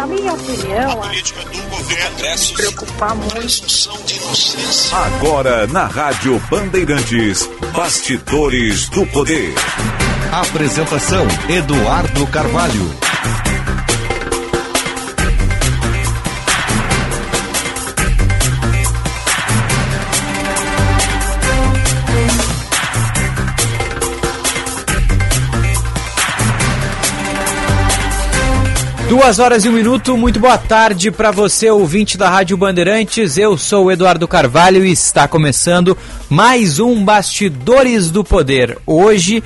Na minha opinião, a política do governo se preocupar muito. Agora na Rádio Bandeirantes, Bastidores do Poder. Apresentação Eduardo Carvalho. Duas horas e um minuto, muito boa tarde para você, ouvinte da Rádio Bandeirantes. Eu sou o Eduardo Carvalho e está começando mais um Bastidores do Poder. Hoje,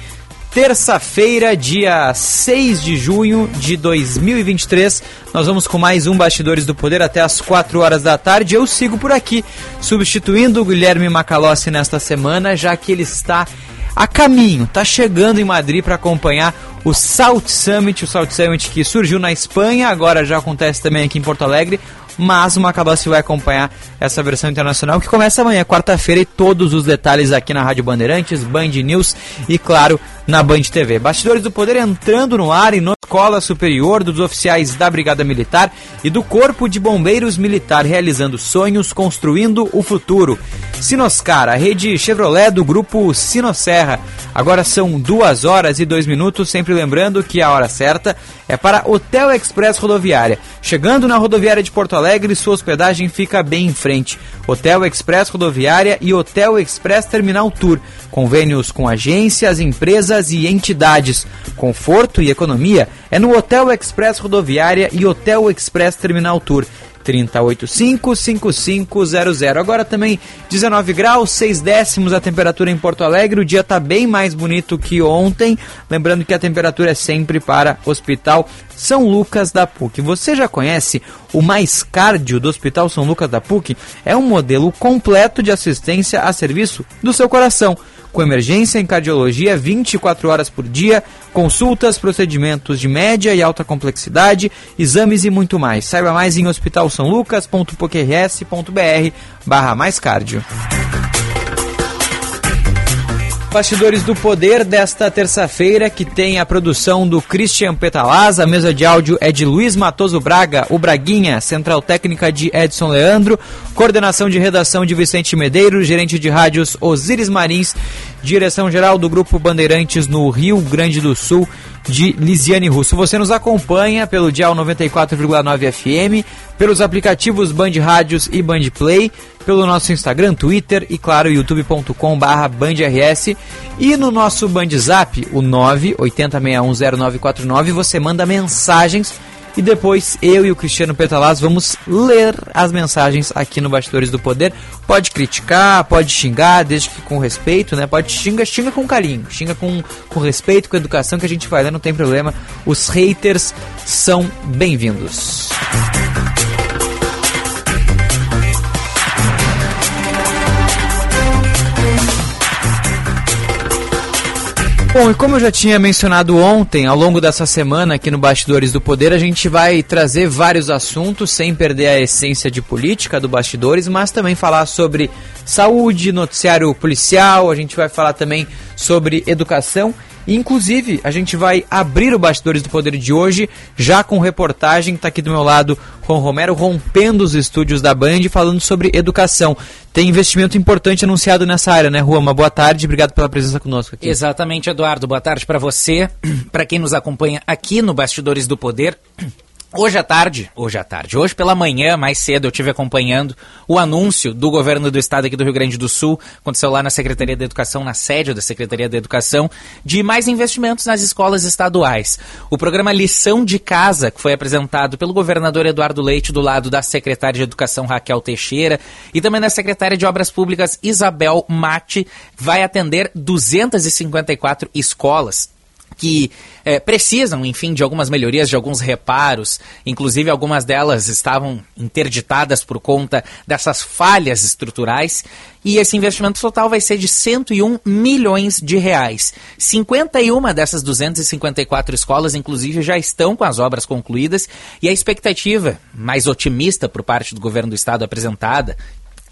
terça-feira, dia 6 de junho de 2023. Nós vamos com mais um Bastidores do Poder até as 4 horas da tarde. Eu sigo por aqui, substituindo o Guilherme Macalossi nesta semana, já que ele está a caminho, está chegando em Madrid para acompanhar o South Summit, o South Summit que surgiu na Espanha, agora já acontece também aqui em Porto Alegre, mas o Macabassi vai acompanhar essa versão internacional que começa amanhã, quarta-feira, e todos os detalhes aqui na Rádio Bandeirantes, Band News e, claro, na Band TV. Bastidores do Poder entrando no ar e na Escola Superior dos Oficiais da Brigada Militar e do Corpo de Bombeiros Militar, realizando sonhos, construindo o futuro. Sinoscar, a rede Chevrolet do grupo Sinosserra. Agora são duas horas e dois minutos, sempre lembrando que a hora certa é para Hotel Express Rodoviária. Chegando na rodoviária de Porto Alegre, sua hospedagem fica bem em frente. Hotel Express Rodoviária e Hotel Express Terminal Tour. Convênios com agências, empresas e entidades. Conforto e economia é no Hotel Express Rodoviária e Hotel Express Terminal Tour. 3085-5500. Agora também 19 graus, 6 décimos a temperatura em Porto Alegre. O dia está bem mais bonito que ontem. Lembrando que a temperatura é sempre para Hospital São Lucas da PUC. Você já conhece o Mais Cardio do Hospital São Lucas da PUC? É um modelo completo de assistência a serviço do seu coração com emergência em cardiologia 24 horas por dia, consultas, procedimentos de média e alta complexidade, exames e muito mais. Saiba mais em hospitalsaulucas.pqrs.br barra mais cardio. Bastidores do Poder desta terça-feira, que tem a produção do Christian Petalaz, a mesa de áudio é de Luiz Matoso Braga, o Braguinha, central técnica de Edson Leandro, coordenação de redação de Vicente Medeiros, gerente de rádios Osíris Marins, direção geral do Grupo Bandeirantes no Rio Grande do Sul, de Lisiane Russo. Você nos acompanha pelo Dial 94,9 FM, pelos aplicativos Band Rádios e Band Play, pelo nosso Instagram, Twitter e, claro, youtube.com.br BandRS. E no nosso Band Zap, o 980610949, você manda mensagens e depois eu e o Cristiano Petalaz vamos ler as mensagens aqui no Bastidores do Poder. Pode criticar, pode xingar, desde que com respeito, né? Pode xingar, xinga com carinho, xinga com, com respeito, com educação, que a gente vai ler, não tem problema. Os haters são bem-vindos. Bom, e como eu já tinha mencionado ontem, ao longo dessa semana aqui no Bastidores do Poder, a gente vai trazer vários assuntos sem perder a essência de política do Bastidores, mas também falar sobre saúde, noticiário policial, a gente vai falar também sobre educação Inclusive, a gente vai abrir o Bastidores do Poder de hoje, já com reportagem, está aqui do meu lado Juan Romero, rompendo os estúdios da Band, falando sobre educação. Tem investimento importante anunciado nessa área, né, Juan? Uma boa tarde, obrigado pela presença conosco aqui. Exatamente, Eduardo. Boa tarde para você, para quem nos acompanha aqui no Bastidores do Poder. Hoje à tarde, hoje à tarde, hoje pela manhã, mais cedo, eu tive acompanhando o anúncio do governo do estado aqui do Rio Grande do Sul, aconteceu lá na Secretaria da Educação, na sede da Secretaria da Educação, de mais investimentos nas escolas estaduais. O programa Lição de Casa, que foi apresentado pelo governador Eduardo Leite do lado da secretária de Educação Raquel Teixeira e também da secretária de Obras Públicas Isabel Mate, vai atender 254 escolas que é, precisam, enfim, de algumas melhorias, de alguns reparos. Inclusive, algumas delas estavam interditadas por conta dessas falhas estruturais. E esse investimento total vai ser de 101 milhões de reais. 51 dessas 254 escolas, inclusive, já estão com as obras concluídas. E a expectativa mais otimista por parte do governo do estado apresentada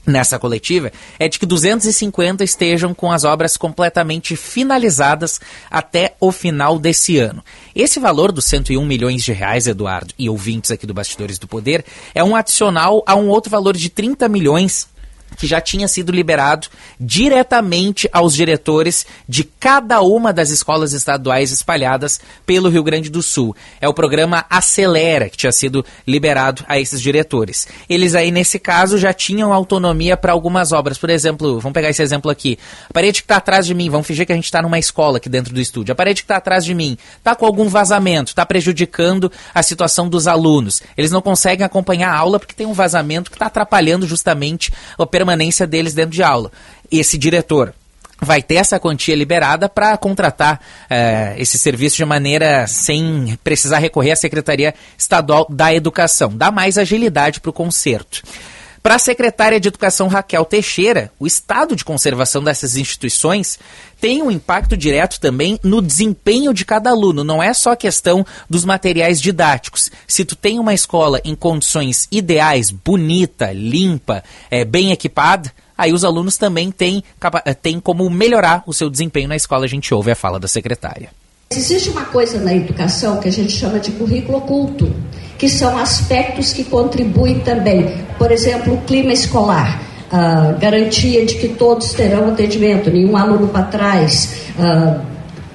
nessa coletiva é de que 250 estejam com as obras completamente finalizadas até o final desse ano. Esse valor dos 101 milhões de reais, Eduardo, e ouvintes aqui do Bastidores do Poder, é um adicional a um outro valor de 30 milhões que já tinha sido liberado diretamente aos diretores de cada uma das escolas estaduais espalhadas pelo Rio Grande do Sul. É o programa Acelera que tinha sido liberado a esses diretores. Eles aí, nesse caso, já tinham autonomia para algumas obras. Por exemplo, vamos pegar esse exemplo aqui. A parede que está atrás de mim, vamos fingir que a gente está numa escola aqui dentro do estúdio. A parede que está atrás de mim está com algum vazamento, está prejudicando a situação dos alunos. Eles não conseguem acompanhar a aula porque tem um vazamento que está atrapalhando justamente a permanência deles dentro de aula. Esse diretor vai ter essa quantia liberada para contratar eh, esse serviço de maneira sem precisar recorrer à Secretaria Estadual da Educação. Dá mais agilidade para o conserto. Para a secretária de Educação Raquel Teixeira, o estado de conservação dessas instituições tem um impacto direto também no desempenho de cada aluno. Não é só questão dos materiais didáticos. Se tu tem uma escola em condições ideais, bonita, limpa, é, bem equipada, aí os alunos também têm, têm como melhorar o seu desempenho na escola. A gente ouve a fala da secretária. Existe uma coisa na educação que a gente chama de currículo oculto que são aspectos que contribuem também. Por exemplo, o clima escolar, a garantia de que todos terão atendimento, nenhum aluno para trás,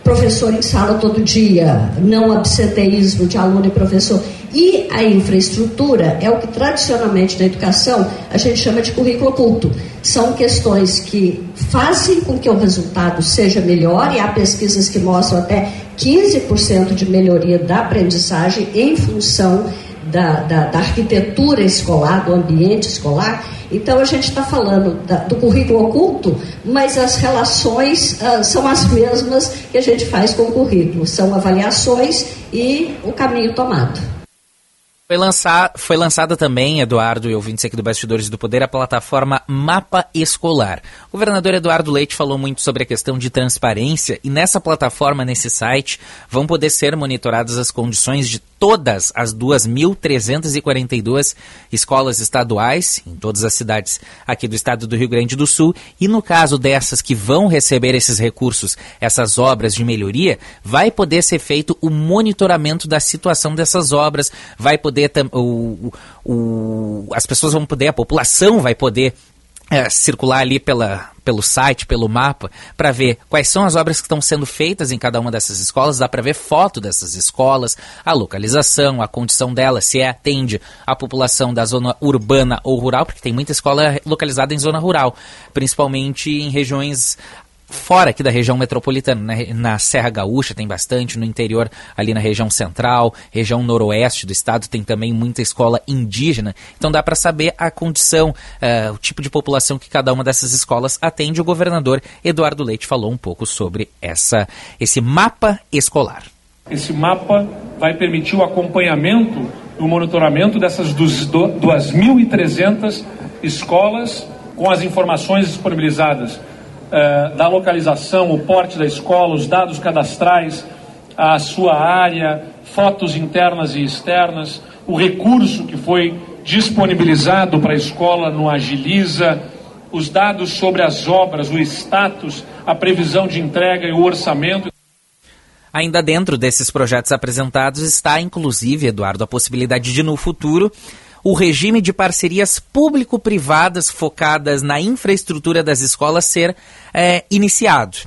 professor em sala todo dia, não absenteísmo de aluno e professor. E a infraestrutura é o que tradicionalmente na educação a gente chama de currículo oculto. São questões que fazem com que o resultado seja melhor, e há pesquisas que mostram até 15% de melhoria da aprendizagem em função da, da, da, arquitetura escolar, do ambiente escolar. Então a gente está falando da, do currículo oculto, mas as relações uh, são as mesmas que a gente faz com o currículo, são avaliações e o caminho tomado. Foi, lançar, foi lançada também, Eduardo e ouvintes aqui do Bastidores do Poder, a plataforma Mapa Escolar. O governador Eduardo Leite falou muito sobre a questão de transparência e nessa plataforma, nesse site, vão poder ser monitoradas as condições de todas as 2.342 escolas estaduais, em todas as cidades aqui do estado do Rio Grande do Sul, e no caso dessas que vão receber esses recursos, essas obras de melhoria, vai poder ser feito o monitoramento da situação dessas obras, vai poder poder o, o, as pessoas vão poder, a população vai poder é, circular ali pela, pelo site, pelo mapa, para ver quais são as obras que estão sendo feitas em cada uma dessas escolas. Dá para ver foto dessas escolas, a localização, a condição delas, se é, atende a população da zona urbana ou rural, porque tem muita escola localizada em zona rural, principalmente em regiões fora aqui da região metropolitana, na, na, Serra Gaúcha tem bastante, no interior ali na região central, região noroeste do estado tem também muita escola indígena, então dá para saber a condição, uh, o tipo de população que cada uma dessas escolas atende. O governador Eduardo Leite falou um pouco sobre essa, esse mapa escolar. Esse mapa vai permitir o acompanhamento e o monitoramento dessas 2.300 escolas com as informações disponibilizadas eh, da localização, o porte da escola, os dados cadastrais, a sua área, fotos internas e externas, o recurso que foi disponibilizado para a escola no Agiliza, os dados sobre as obras, o status, a previsão de entrega e o orçamento. Ainda dentro desses projetos apresentados está, inclusive, Eduardo, a possibilidade de, no futuro, o regime de parcerias público-privadas focadas na infraestrutura das escolas ser é, iniciado.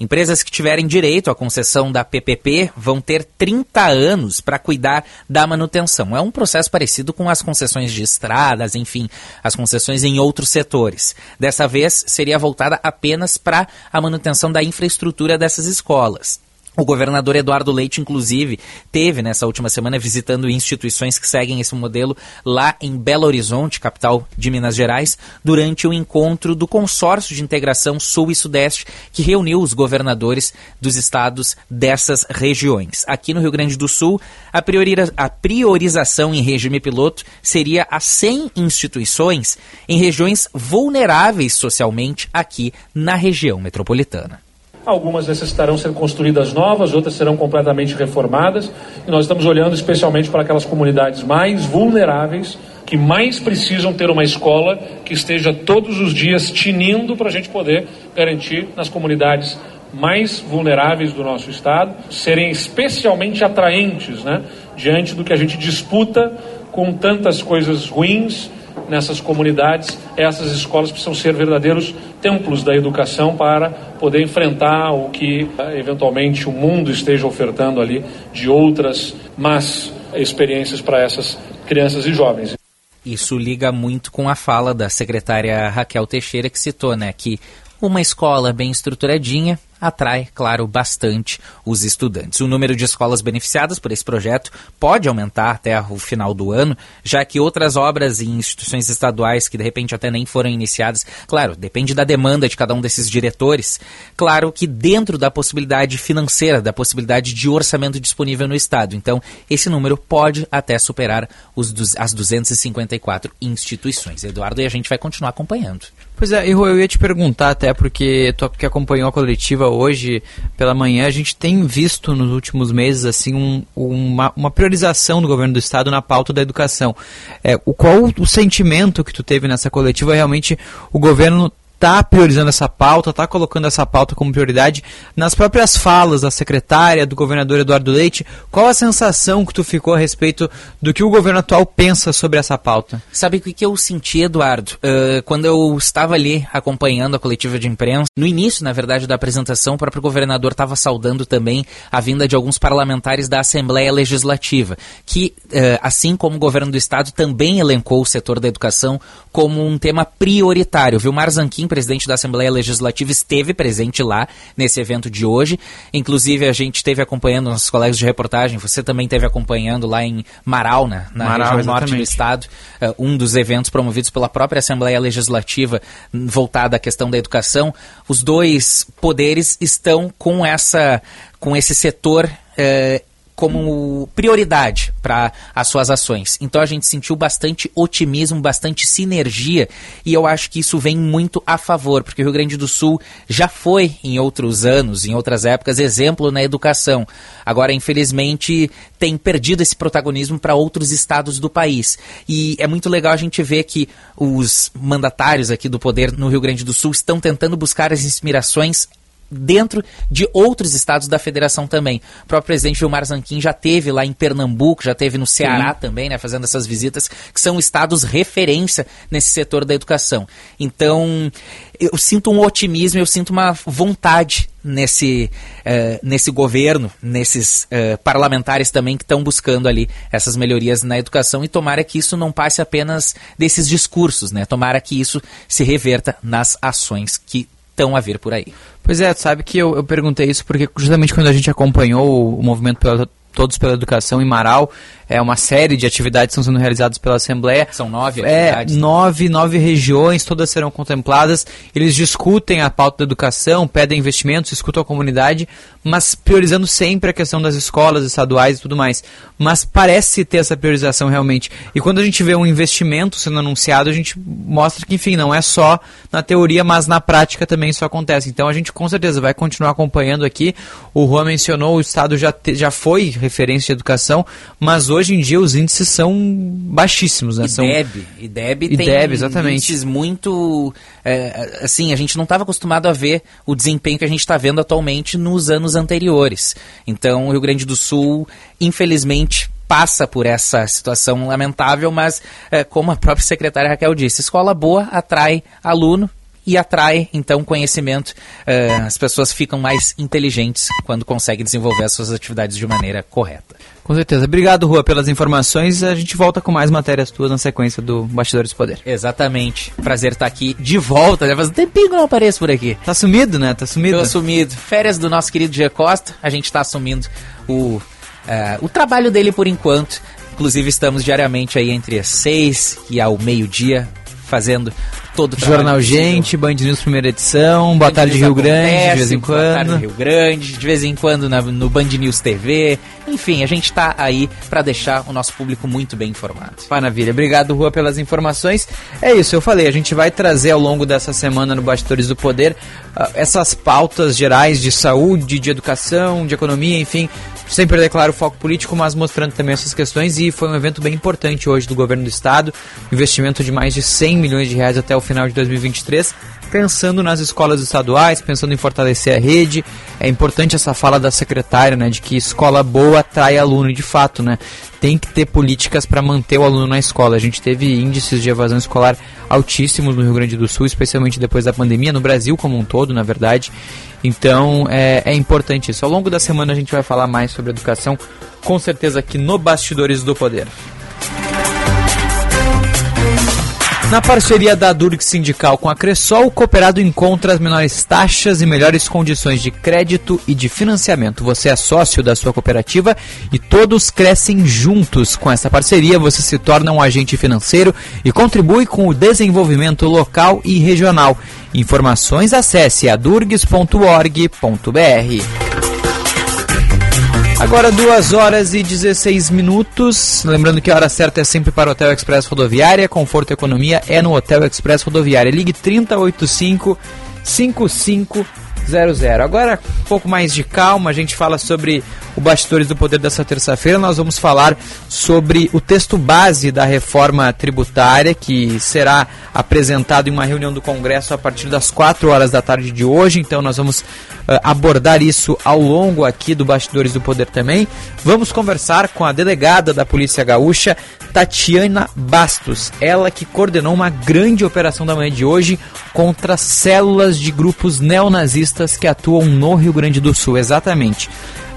Empresas que tiverem direito à concessão da PPP vão ter 30 anos para cuidar da manutenção. É um processo parecido com as concessões de estradas, enfim, as concessões em outros setores. Dessa vez, seria voltada apenas para a manutenção da infraestrutura dessas escolas. O governador Eduardo Leite, inclusive, teve nessa última semana visitando instituições que seguem esse modelo lá em Belo Horizonte, capital de Minas Gerais, durante o encontro do Consórcio de Integração Sul e Sudeste, que reuniu os governadores dos estados dessas regiões. Aqui no Rio Grande do Sul, a, a priorização em regime piloto seria a 100 instituições em regiões vulneráveis socialmente aqui na região metropolitana. Algumas necessitarão ser construídas novas, outras serão completamente reformadas. E nós estamos olhando especialmente para aquelas comunidades mais vulneráveis que mais precisam ter uma escola que esteja todos os dias tinindo para a gente poder garantir nas comunidades mais vulneráveis do nosso estado serem especialmente atraentes, né, diante do que a gente disputa com tantas coisas ruins nessas comunidades, essas escolas precisam ser verdadeiros templos da educação para poder enfrentar o que eh, eventualmente o mundo esteja ofertando ali de outras más experiências para essas crianças e jovens. Isso liga muito com a fala da secretária Raquel Teixeira que citou, né, que uma escola bem estruturadinha atrai, claro, bastante os estudantes. O número de escolas beneficiadas por esse projeto pode aumentar até o final do ano, já que outras obras em instituições estaduais que de repente até nem foram iniciadas, claro, depende da demanda de cada um desses diretores, claro que dentro da possibilidade financeira, da possibilidade de orçamento disponível no estado. Então, esse número pode até superar os, as 254 instituições. Eduardo, e a gente vai continuar acompanhando. Pois é, eu ia te perguntar até porque tu que acompanhou a coletiva hoje pela manhã, a gente tem visto nos últimos meses assim um, uma, uma, priorização do governo do estado na pauta da educação. É, o, qual o sentimento que tu teve nessa coletiva? Realmente o governo está priorizando essa pauta, está colocando essa pauta como prioridade. Nas próprias falas da secretária, do governador Eduardo Leite, qual a sensação que tu ficou a respeito do que o governo atual pensa sobre essa pauta? Sabe o que eu senti, Eduardo? Uh, quando eu estava ali acompanhando a coletiva de imprensa, no início, na verdade, da apresentação, o próprio governador estava saudando também a vinda de alguns parlamentares da Assembleia Legislativa, que, uh, assim como o governo do Estado, também elencou o setor da educação como um tema prioritário. Vilmar Zanquim presidente da Assembleia Legislativa, esteve presente lá nesse evento de hoje. Inclusive, a gente esteve acompanhando, nossos colegas de reportagem, você também esteve acompanhando lá em Marau, né, na Marau, região exatamente. norte do estado, uh, um dos eventos promovidos pela própria Assembleia Legislativa voltada à questão da educação. Os dois poderes estão com essa com esse setor uh, como prioridade para as suas ações. Então a gente sentiu bastante otimismo, bastante sinergia e eu acho que isso vem muito a favor, porque o Rio Grande do Sul já foi em outros anos, em outras épocas, exemplo na educação. Agora, infelizmente, tem perdido esse protagonismo para outros estados do país. E é muito legal a gente ver que os mandatários aqui do poder no Rio Grande do Sul estão tentando buscar as inspirações dentro de outros estados da federação também. O próprio presidente Vilmar Zanquim já teve lá em Pernambuco, já teve no Ceará Sim. também, né, fazendo essas visitas, que são estados referência nesse setor da educação. Então, eu sinto um otimismo, eu sinto uma vontade nesse, uh, nesse governo, nesses uh, parlamentares também que estão buscando ali essas melhorias na educação e tomara que isso não passe apenas desses discursos, né? Tomara que isso se reverta nas ações que estão a vir por aí. Pois é, sabe que eu, eu perguntei isso porque justamente quando a gente acompanhou o, movimento pela, Todos pela Educação em Marau, é uma série de atividades que estão sendo realizadas pela Assembleia. São nove é, atividades. É, nove, nove regiões, todas serão contempladas. Eles discutem a pauta da educação, pedem investimentos, escutam a comunidade, mas priorizando sempre a questão das escolas estaduais e tudo mais. Mas parece ter essa priorização realmente. E quando a gente vê um investimento sendo anunciado, a gente mostra que, enfim, não é só na teoria, mas na prática também isso acontece. Então a gente com certeza vai continuar acompanhando aqui. O Juan mencionou, o Estado já, te, já foi referência de educação, mas hoje hoje em dia os índices são baixíssimos, né? E são... DEB, e DEB e tem DEB, exatamente. índices muito... É, assim, a gente não estava acostumado a ver o desempenho que a gente está vendo atualmente nos anos anteriores. Então, o Rio Grande do Sul, infelizmente, passa por essa situação lamentável, mas é, como a própria secretária Raquel disse, escola boa atrai aluno e atrai então conhecimento. Uh, as pessoas ficam mais inteligentes quando conseguem desenvolver as suas atividades de maneira correta. Com certeza. Obrigado, Rua, pelas informações. A gente volta com mais matérias tuas na sequência do Bastidores do Poder. Exatamente. Prazer estar aqui de volta. Já faz um tempinho que não apareço por aqui. Tá sumido, né? Tá sumido. Tô sumido. Férias do nosso querido G Costa. A gente tá assumindo o, uh, o trabalho dele por enquanto. Inclusive, estamos diariamente aí entre as seis e ao meio-dia fazendo todo o Jornal Gente, Band News primeira edição, Boa Tarde Rio Grande, de vez em quando. Boa Tarde Rio Grande, de vez em quando na, no Band News TV. Enfim, a gente tá aí para deixar o nosso público muito bem informado. Maravilha, obrigado Rua pelas informações. É isso, eu falei, a gente vai trazer ao longo dessa semana no Bastidores do Poder uh, essas pautas gerais de saúde, de educação, de economia, enfim, sem perder, claro, o foco político, mas mostrando também essas questões. E foi um evento bem importante hoje do governo do estado, investimento de mais de 100 milhões de reais até o final de 2023, pensando nas escolas estaduais, pensando em fortalecer a rede. É importante essa fala da secretária, né, de que escola boa atrai aluno, de fato, né? Tem que ter políticas para manter o aluno na escola. A gente teve índices de evasão escolar altíssimos no Rio Grande do Sul, especialmente depois da pandemia, no Brasil como um todo, na verdade. Então é, é importante isso. Ao longo da semana a gente vai falar mais sobre educação, com certeza aqui no Bastidores do Poder. Na parceria da Durg Sindical com a Cressol, o cooperado encontra as menores taxas e melhores condições de crédito e de financiamento. Você é sócio da sua cooperativa e todos crescem juntos. Com essa parceria, você se torna um agente financeiro e contribui com o desenvolvimento local e regional. Informações acesse adurgs.org.br. Agora 2 horas e 16 minutos. Lembrando que a hora certa é sempre para o Hotel Express Rodoviária. Conforto e economia é no Hotel Express Rodoviária. Ligue 3085 5500. Agora, um pouco mais de calma, a gente fala sobre o Bastidores do Poder dessa terça-feira. Nós vamos falar sobre o texto base da reforma tributária, que será apresentado em uma reunião do Congresso a partir das 4 horas da tarde de hoje. Então, nós vamos uh, abordar isso ao longo aqui do Bastidores do Poder também. Vamos conversar com a delegada da Polícia Gaúcha, Tatiana Bastos. Ela que coordenou uma grande operação da manhã de hoje contra células de grupos neonazistas que atuam no Rio Grande do Sul. Exatamente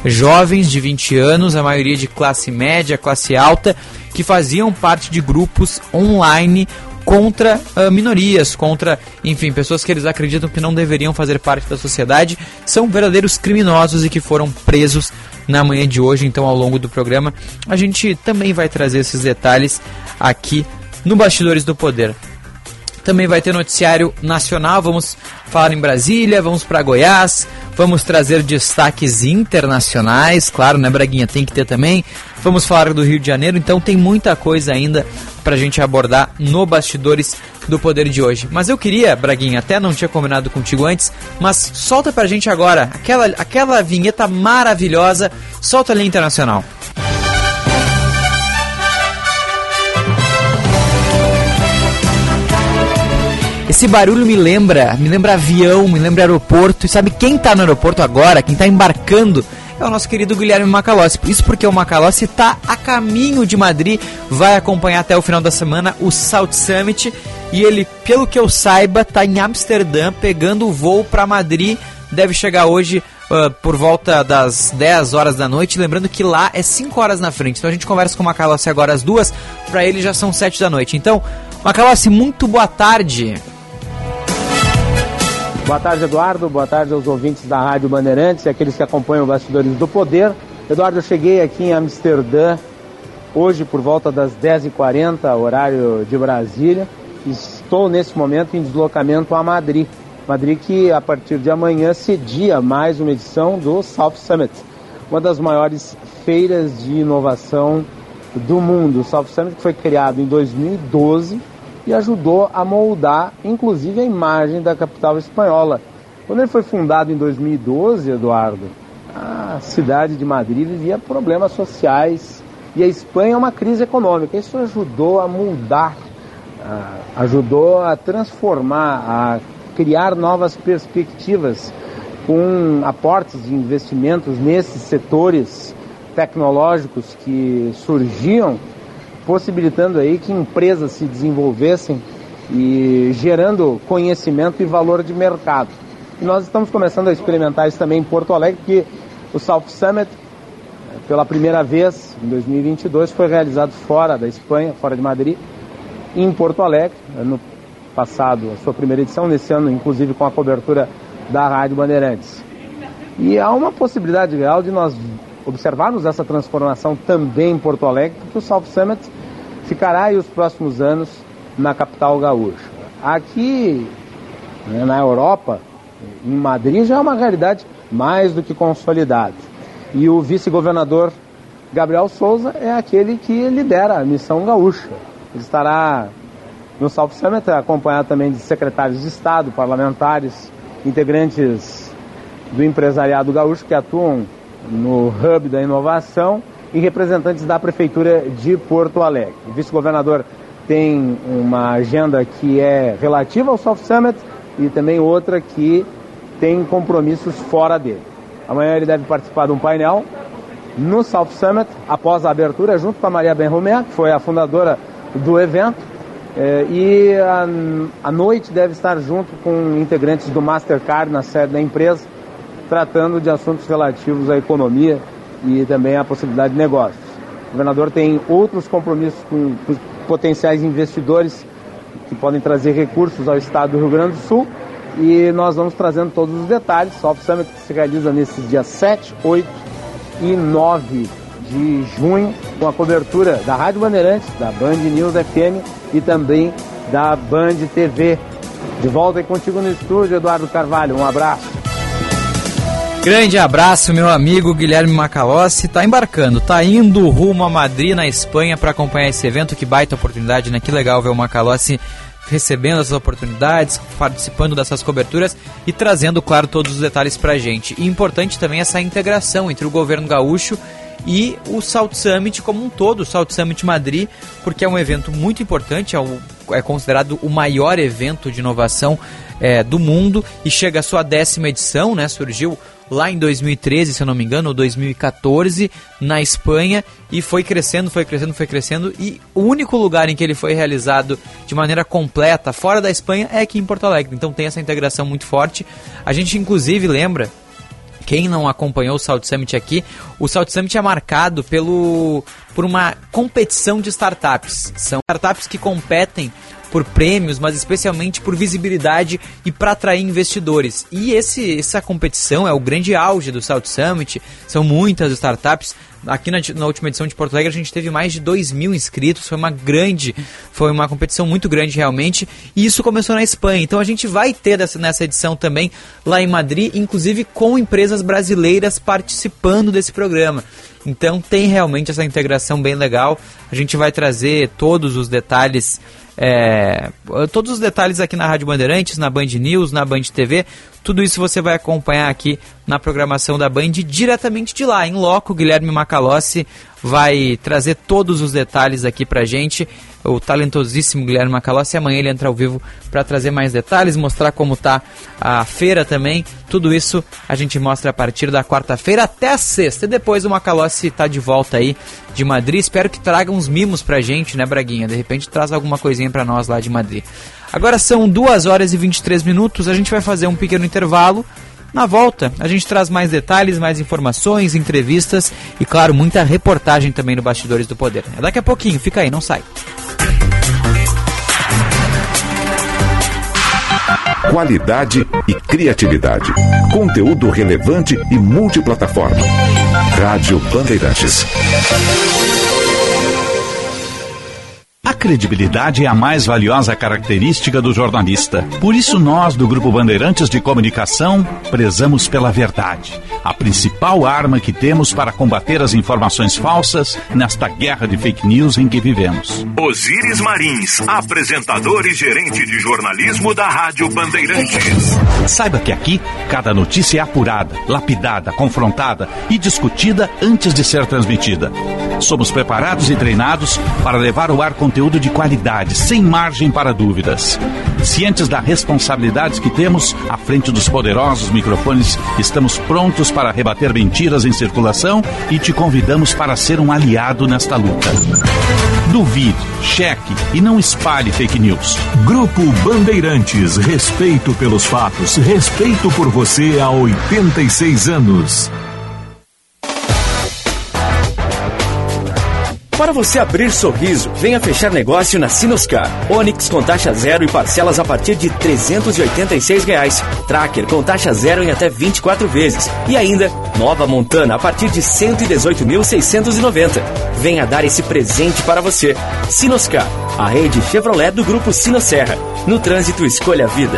jovens de 20 anos, a maioria de classe média, classe alta, que faziam parte de grupos online contra uh, minorias, contra, enfim, pessoas que eles acreditam que não deveriam fazer parte da sociedade, são verdadeiros criminosos e que foram presos na manhã de hoje. Então, ao longo do programa, a gente também vai trazer esses detalhes aqui no Bastidores do Poder. Também vai ter noticiário nacional, vamos falar em Brasília, vamos para Goiás, vamos trazer destaques internacionais, claro, né, Braguinha? Tem que ter também. Vamos falar do Rio de Janeiro, então tem muita coisa ainda para a gente abordar no Bastidores do Poder de hoje. Mas eu queria, Braguinha, até não tinha combinado contigo antes, mas solta pra gente agora aquela, aquela vinheta maravilhosa, solta ali internacional. Esse barulho me lembra, me lembra avião, me lembra aeroporto. E sabe quem está no aeroporto agora, quem está embarcando? É o nosso querido Guilherme Macalossi. Isso porque o Macalossi está a caminho de Madrid, vai acompanhar até o final da semana o South Summit. E ele, pelo que eu saiba, está em Amsterdã, pegando o voo para Madrid. Deve chegar hoje Uh, por volta das 10 horas da noite. Lembrando que lá é 5 horas na frente. Então a gente conversa com o Macalossi agora às duas. Para ele já são 7 da noite. Então, Macalossi, muito boa tarde. Boa tarde, Eduardo. Boa tarde aos ouvintes da Rádio Bandeirantes e aqueles que acompanham Bastidores do Poder. Eduardo, eu cheguei aqui em Amsterdã hoje por volta das 10h40, horário de Brasília. Estou nesse momento em deslocamento a Madrid. Madrid que a partir de amanhã cedia mais uma edição do South Summit, uma das maiores feiras de inovação do mundo. O South Summit foi criado em 2012 e ajudou a moldar, inclusive, a imagem da capital espanhola. Quando ele foi fundado em 2012, Eduardo, a cidade de Madrid vivia problemas sociais e a Espanha é uma crise econômica. Isso ajudou a mudar, ajudou a transformar, a criar novas perspectivas com aportes de investimentos nesses setores tecnológicos que surgiam possibilitando aí que empresas se desenvolvessem e gerando conhecimento e valor de mercado. E nós estamos começando a experimentar isso também em Porto Alegre, porque o South Summit, pela primeira vez em 2022, foi realizado fora da Espanha, fora de Madrid, em Porto Alegre, no passado, a sua primeira edição, nesse ano, inclusive com a cobertura da Rádio Bandeirantes. E há uma possibilidade real de nós observarmos essa transformação também em Porto Alegre, porque o South Summit ficará aí os próximos anos na capital gaúcha. Aqui né, na Europa, em Madrid, já é uma realidade mais do que consolidada. E o vice-governador Gabriel Souza é aquele que lidera a missão gaúcha. Ele estará no South Summit, acompanhado também de secretários de Estado, parlamentares, integrantes do empresariado gaúcho que atuam no hub da inovação e representantes da Prefeitura de Porto Alegre. O vice-governador tem uma agenda que é relativa ao South Summit e também outra que tem compromissos fora dele. Amanhã ele deve participar de um painel no South Summit, após a abertura, junto com a Maria Benromé, que foi a fundadora do evento, é, e à noite deve estar junto com integrantes do Mastercard na sede da empresa, tratando de assuntos relativos à economia e também à possibilidade de negócios. O governador tem outros compromissos com, com potenciais investidores que podem trazer recursos ao estado do Rio Grande do Sul e nós vamos trazendo todos os detalhes. Soft Summit que se realiza nesses dias 7, 8 e 9 de junho, com a cobertura da Rádio Bandeirantes, da Band News FM e também da Band TV. De volta aí contigo no estúdio, Eduardo Carvalho. Um abraço. Grande abraço, meu amigo Guilherme Macalossi. Tá embarcando, tá indo rumo a Madrid, na Espanha, para acompanhar esse evento. Que baita oportunidade, né? Que legal ver o Macalossi recebendo essas oportunidades, participando dessas coberturas e trazendo, claro, todos os detalhes pra gente. E importante também essa integração entre o governo gaúcho e o South Summit como um todo, o South Summit Madrid, porque é um evento muito importante, é, o, é considerado o maior evento de inovação é, do mundo e chega à sua décima edição, né? Surgiu lá em 2013, se eu não me engano, ou 2014, na Espanha, e foi crescendo, foi crescendo, foi crescendo, e o único lugar em que ele foi realizado de maneira completa, fora da Espanha, é aqui em Porto Alegre. Então tem essa integração muito forte. A gente inclusive lembra quem não acompanhou o South Summit aqui, o South Summit é marcado pelo, por uma competição de startups. São startups que competem por prêmios, mas especialmente por visibilidade e para atrair investidores. E esse, essa competição é o grande auge do South Summit, são muitas startups. Aqui na, na, última edição de Porto Alegre a gente teve mais de 2 mil inscritos, foi uma grande, foi uma competição muito grande realmente, e isso começou na Espanha. Então a gente vai ter dessa, nessa edição também lá em Madrid, inclusive com empresas brasileiras participando desse programa. Então tem realmente essa integração bem legal. A gente vai trazer todos os detalhes é, todos os detalhes aqui na Rádio Bandeirantes, na Band News, na Band TV, tudo isso você vai acompanhar aqui na programação da Band diretamente de lá, em loco. Guilherme Macalossi vai trazer todos os detalhes aqui pra gente. O talentosíssimo Guilherme Macalossi. Amanhã ele entra ao vivo para trazer mais detalhes, mostrar como tá a feira também. Tudo isso a gente mostra a partir da quarta-feira até a sexta. E depois o Macalossi tá de volta aí de Madrid. Espero que traga uns mimos pra gente, né, Braguinha? De repente traz alguma coisinha pra nós lá de Madrid. Agora são 2 horas e 23 minutos. A gente vai fazer um pequeno intervalo. Na volta, a gente traz mais detalhes, mais informações, entrevistas e, claro, muita reportagem também no Bastidores do Poder. É daqui a pouquinho, fica aí, não sai. Qualidade e criatividade. Conteúdo relevante e multiplataforma. Rádio Bandeirantes. Credibilidade é a mais valiosa característica do jornalista. Por isso, nós, do Grupo Bandeirantes de Comunicação, prezamos pela verdade, a principal arma que temos para combater as informações falsas nesta guerra de fake news em que vivemos. Osíris Marins, apresentador e gerente de jornalismo da Rádio Bandeirantes. Saiba que aqui, cada notícia é apurada, lapidada, confrontada e discutida antes de ser transmitida. Somos preparados e treinados para levar o ar com conteúdo de qualidade, sem margem para dúvidas. Cientes da responsabilidade que temos à frente dos poderosos microfones, estamos prontos para rebater mentiras em circulação e te convidamos para ser um aliado nesta luta. Duvide, cheque e não espalhe fake news. Grupo Bandeirantes, respeito pelos fatos, respeito por você há 86 anos. Para você abrir sorriso, venha fechar negócio na Sinoscar. Onix com taxa zero e parcelas a partir de 386 reais. Tracker com taxa zero em até 24 vezes. E ainda, nova Montana a partir de R$ 118.690. Venha dar esse presente para você. Sinoscar, a rede Chevrolet do grupo Sinosserra. No trânsito, escolha a vida.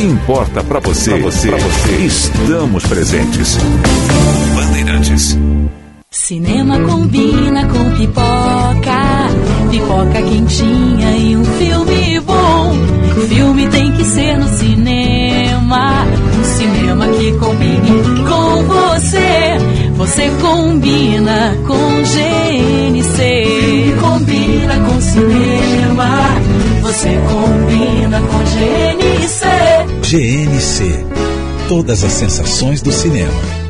Se importa para você, pra você, pra você, estamos presentes. Bandeirantes. Cinema combina com pipoca, pipoca quentinha e um filme bom. Filme tem que ser no cinema, um cinema que combine com você. Você combina com GNC, combina com cinema. Você combina. GNC. Todas as sensações do cinema.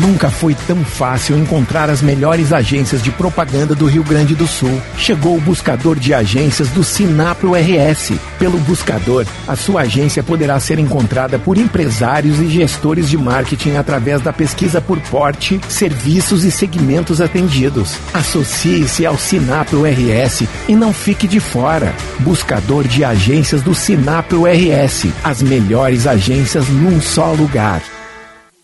Nunca foi tão fácil encontrar as melhores agências de propaganda do Rio Grande do Sul. Chegou o buscador de agências do Sinapro RS. Pelo buscador, a sua agência poderá ser encontrada por empresários e gestores de marketing através da pesquisa por porte, serviços e segmentos atendidos. Associe-se ao Sinapro RS e não fique de fora. Buscador de agências do Sinapro RS. As melhores agências num só lugar.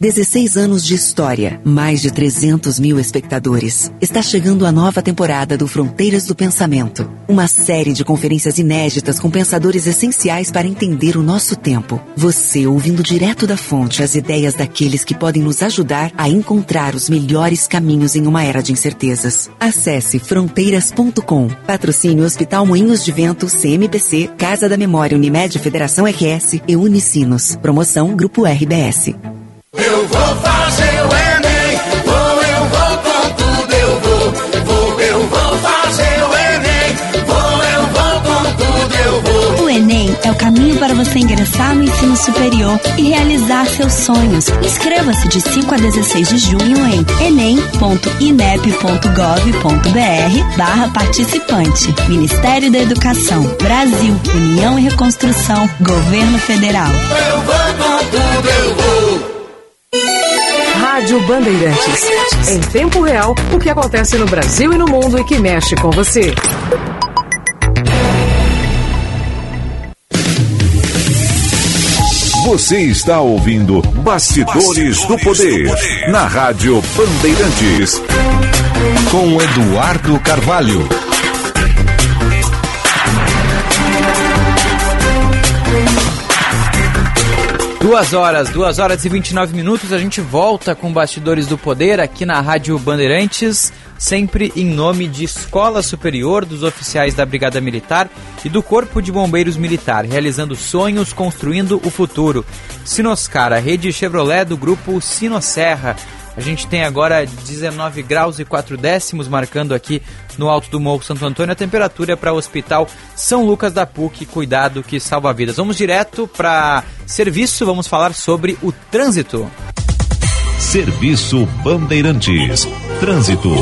16 anos de história, mais de 300 mil espectadores. Está chegando a nova temporada do Fronteiras do Pensamento. Uma série de conferências inéditas com pensadores essenciais para entender o nosso tempo. Você ouvindo direto da fonte as ideias daqueles que podem nos ajudar a encontrar os melhores caminhos em uma era de incertezas. Acesse fronteiras.com. Patrocínio Hospital Moinhos de Vento, CMPC, Casa da Memória Unimed Federação RS e Unicinos. Promoção Grupo RBS. Eu vou fazer o Enem, vou, eu vou com tudo, eu vou, vou, eu vou fazer o Enem, vou, eu vou com tudo, eu vou. O Enem é o caminho para você ingressar no ensino superior e realizar seus sonhos. Inscreva-se de 5 a 16 de junho em enem.inep.gov.br barra participante. Ministério da Educação, Brasil, União e Reconstrução, Governo Federal. Eu vou com tudo, eu vou. Rádio Bandeirantes. Em tempo real, o que acontece no Brasil e no mundo e que mexe com você. Você está ouvindo Bastidores, Bastidores do, poder, do Poder na Rádio Bandeirantes. Com Eduardo Carvalho. Duas horas, duas horas e 29 minutos, a gente volta com Bastidores do Poder aqui na Rádio Bandeirantes, sempre em nome de Escola Superior dos Oficiais da Brigada Militar e do Corpo de Bombeiros Militar, realizando sonhos, construindo o futuro. Sinoscar, a rede Chevrolet do grupo Sinosserra. A gente tem agora 19 graus e 4 décimos, marcando aqui no alto do Morro Santo Antônio a temperatura para o Hospital São Lucas da PUC, cuidado que salva vidas. Vamos direto para serviço, vamos falar sobre o trânsito. Serviço Bandeirantes. Trânsito.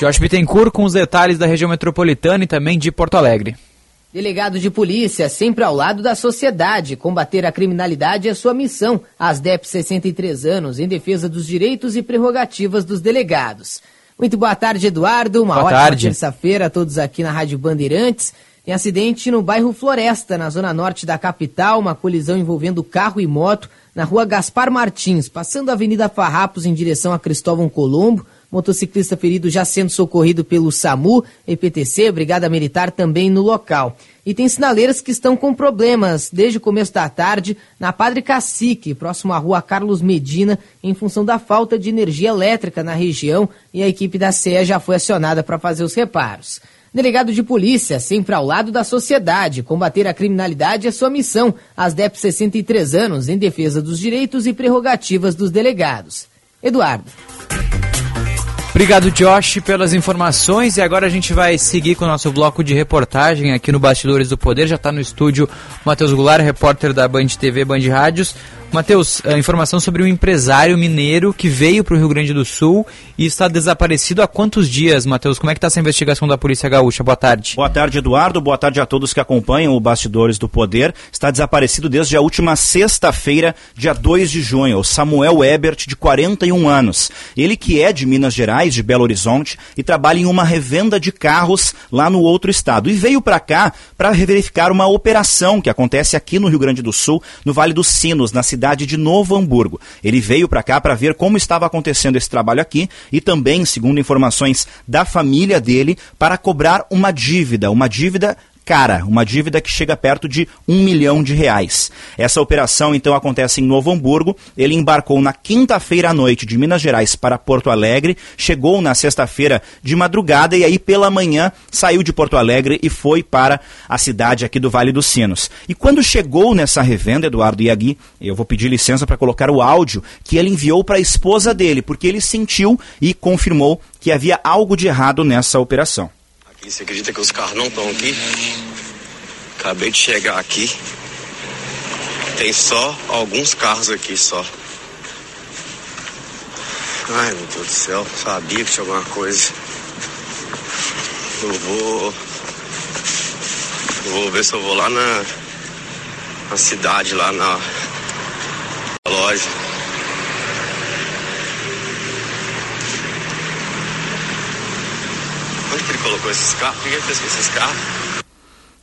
Josh Bittencourt com os detalhes da região metropolitana e também de Porto Alegre. Delegado de polícia, sempre ao lado da sociedade. Combater a criminalidade é sua missão. Asdep 63 anos, em defesa dos direitos e prerrogativas dos delegados. Muito boa tarde, Eduardo. Uma Boa ótima tarde. terça-feira a todos aqui na Rádio Bandeirantes. Tem acidente no bairro Floresta, na zona norte da capital, uma colisão envolvendo carro e moto na rua Gaspar Martins, passando a Avenida Farrapos em direção a Cristóvão Colombo. Motociclista ferido já sendo socorrido pelo SAMU, EPTC, Brigada Militar também no local. E tem sinaleiras que estão com problemas desde o começo da tarde na Padre Cacique, próximo à rua Carlos Medina, em função da falta de energia elétrica na região e a equipe da CEA já foi acionada para fazer os reparos. Delegado de polícia, sempre ao lado da sociedade, combater a criminalidade é sua missão. As DEP 63 anos em defesa dos direitos e prerrogativas dos delegados. Eduardo. Obrigado, Josh, pelas informações. E agora a gente vai seguir com o nosso bloco de reportagem aqui no Bastidores do Poder. Já está no estúdio Matheus Goulart, repórter da Band TV, Band Rádios. Matheus, informação sobre um empresário mineiro que veio para o Rio Grande do Sul e está desaparecido há quantos dias, Matheus? Como é que está essa investigação da Polícia Gaúcha? Boa tarde. Boa tarde, Eduardo. Boa tarde a todos que acompanham o Bastidores do Poder. Está desaparecido desde a última sexta-feira, dia 2 de junho, o Samuel Ebert, de 41 anos. Ele que é de Minas Gerais, de Belo Horizonte, e trabalha em uma revenda de carros lá no outro estado. E veio para cá para verificar uma operação que acontece aqui no Rio Grande do Sul, no Vale dos Sinos, na cidade de Novo Hamburgo. Ele veio para cá para ver como estava acontecendo esse trabalho aqui e também, segundo informações da família dele, para cobrar uma dívida, uma dívida cara, uma dívida que chega perto de um milhão de reais. Essa operação então acontece em Novo Hamburgo. Ele embarcou na quinta-feira à noite de Minas Gerais para Porto Alegre, chegou na sexta-feira de madrugada e aí pela manhã saiu de Porto Alegre e foi para a cidade aqui do Vale dos Sinos. E quando chegou nessa revenda, Eduardo Iagui, eu vou pedir licença para colocar o áudio que ele enviou para a esposa dele, porque ele sentiu e confirmou que havia algo de errado nessa operação. Você acredita que os carros não estão aqui? Acabei de chegar aqui. Tem só alguns carros aqui só. Ai meu Deus do céu, sabia que tinha alguma coisa. Eu vou. Vou ver se eu vou lá na. Na cidade, lá na loja. Onde que ele colocou esses carros? O que ele fez com esses carros?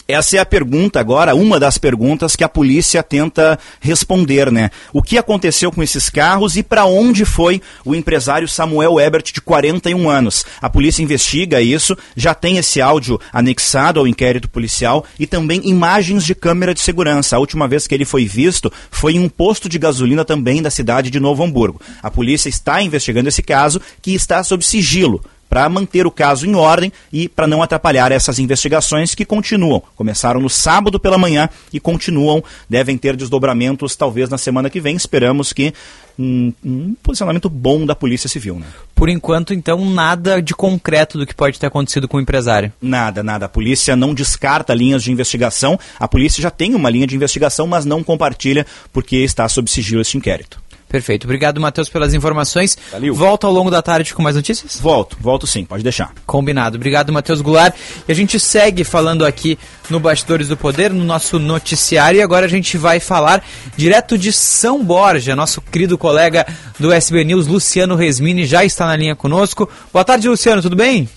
Essa é a pergunta agora, uma das perguntas que a polícia tenta responder, né? O que aconteceu com esses carros e para onde foi o empresário Samuel Ebert, de 41 anos? A polícia investiga isso, já tem esse áudio anexado ao inquérito policial e também imagens de câmera de segurança. A última vez que ele foi visto foi em um posto de gasolina também da cidade de Novo Hamburgo. A polícia está investigando esse caso, que está sob sigilo para manter o caso em ordem e para não atrapalhar essas investigações que continuam. Começaram no sábado pela manhã e continuam, devem ter desdobramentos talvez na semana que vem. Esperamos que um, um posicionamento bom da Polícia Civil. Né? Por enquanto, então, nada de concreto do que pode ter acontecido com o empresário. Nada, nada. A polícia não descarta linhas de investigação. A polícia já tem uma linha de investigação, mas não compartilha porque está sob sigilo este inquérito. Perfeito. Obrigado, Matheus, pelas informações. Valeu. Volta ao longo da tarde com mais notícias? Volto, volto sim, pode deixar. Combinado. Obrigado, Matheus Goulart. E a gente segue falando aqui no Bastidores do Poder, no nosso noticiário. E agora a gente vai falar direto de São Borja. Nosso querido colega do SB News, Luciano Resmini, já está na linha conosco. Boa tarde, Luciano, tudo bem?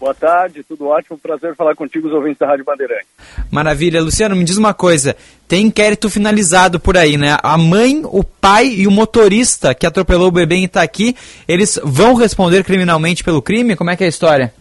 Boa tarde, tudo ótimo. Prazer falar contigo, os ouvintes da Rádio Bandeirante. Maravilha. Luciano, me diz uma coisa. Tem inquérito finalizado por aí, né? A mãe, o pai e o motorista que atropelou o bebê em Itaqui, eles vão responder criminalmente pelo crime? Como é que é a história?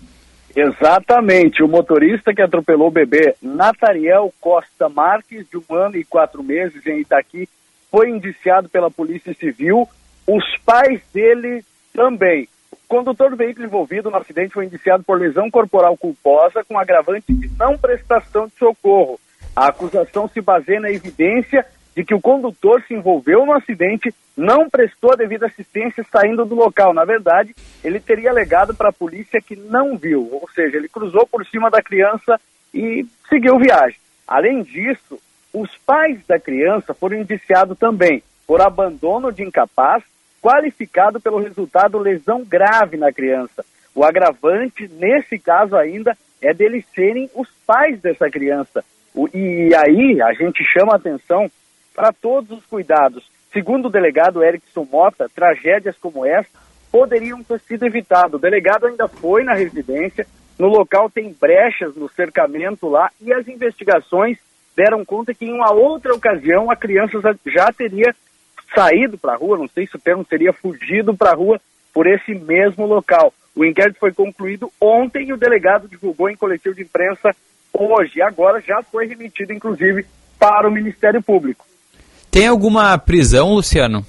Exatamente. O motorista que atropelou o bebê, Natariel Costa Marques, de um ano e quatro meses, em Itaqui, foi indiciado pela Polícia Civil. Os pais dele também. Condutor do veículo envolvido no acidente foi indiciado por lesão corporal culposa com agravante de não prestação de socorro. A acusação se baseia na evidência de que o condutor se envolveu no acidente, não prestou a devida assistência saindo do local. Na verdade, ele teria alegado para a polícia que não viu, ou seja, ele cruzou por cima da criança e seguiu viagem. Além disso, os pais da criança foram indiciados também por abandono de incapaz, qualificado pelo resultado lesão grave na criança. O agravante, nesse caso ainda, é deles serem os pais dessa criança. E aí a gente chama a atenção para todos os cuidados. Segundo o delegado Erickson Mota, tragédias como essa poderiam ter sido evitados. O delegado ainda foi na residência, no local tem brechas no cercamento lá e as investigações deram conta que em uma outra ocasião a criança já teria saído para a rua, não sei se o termo seria fugido para a rua por esse mesmo local. O inquérito foi concluído ontem e o delegado divulgou em coletivo de imprensa hoje. Agora já foi remetido, inclusive, para o Ministério Público. Tem alguma prisão, Luciano?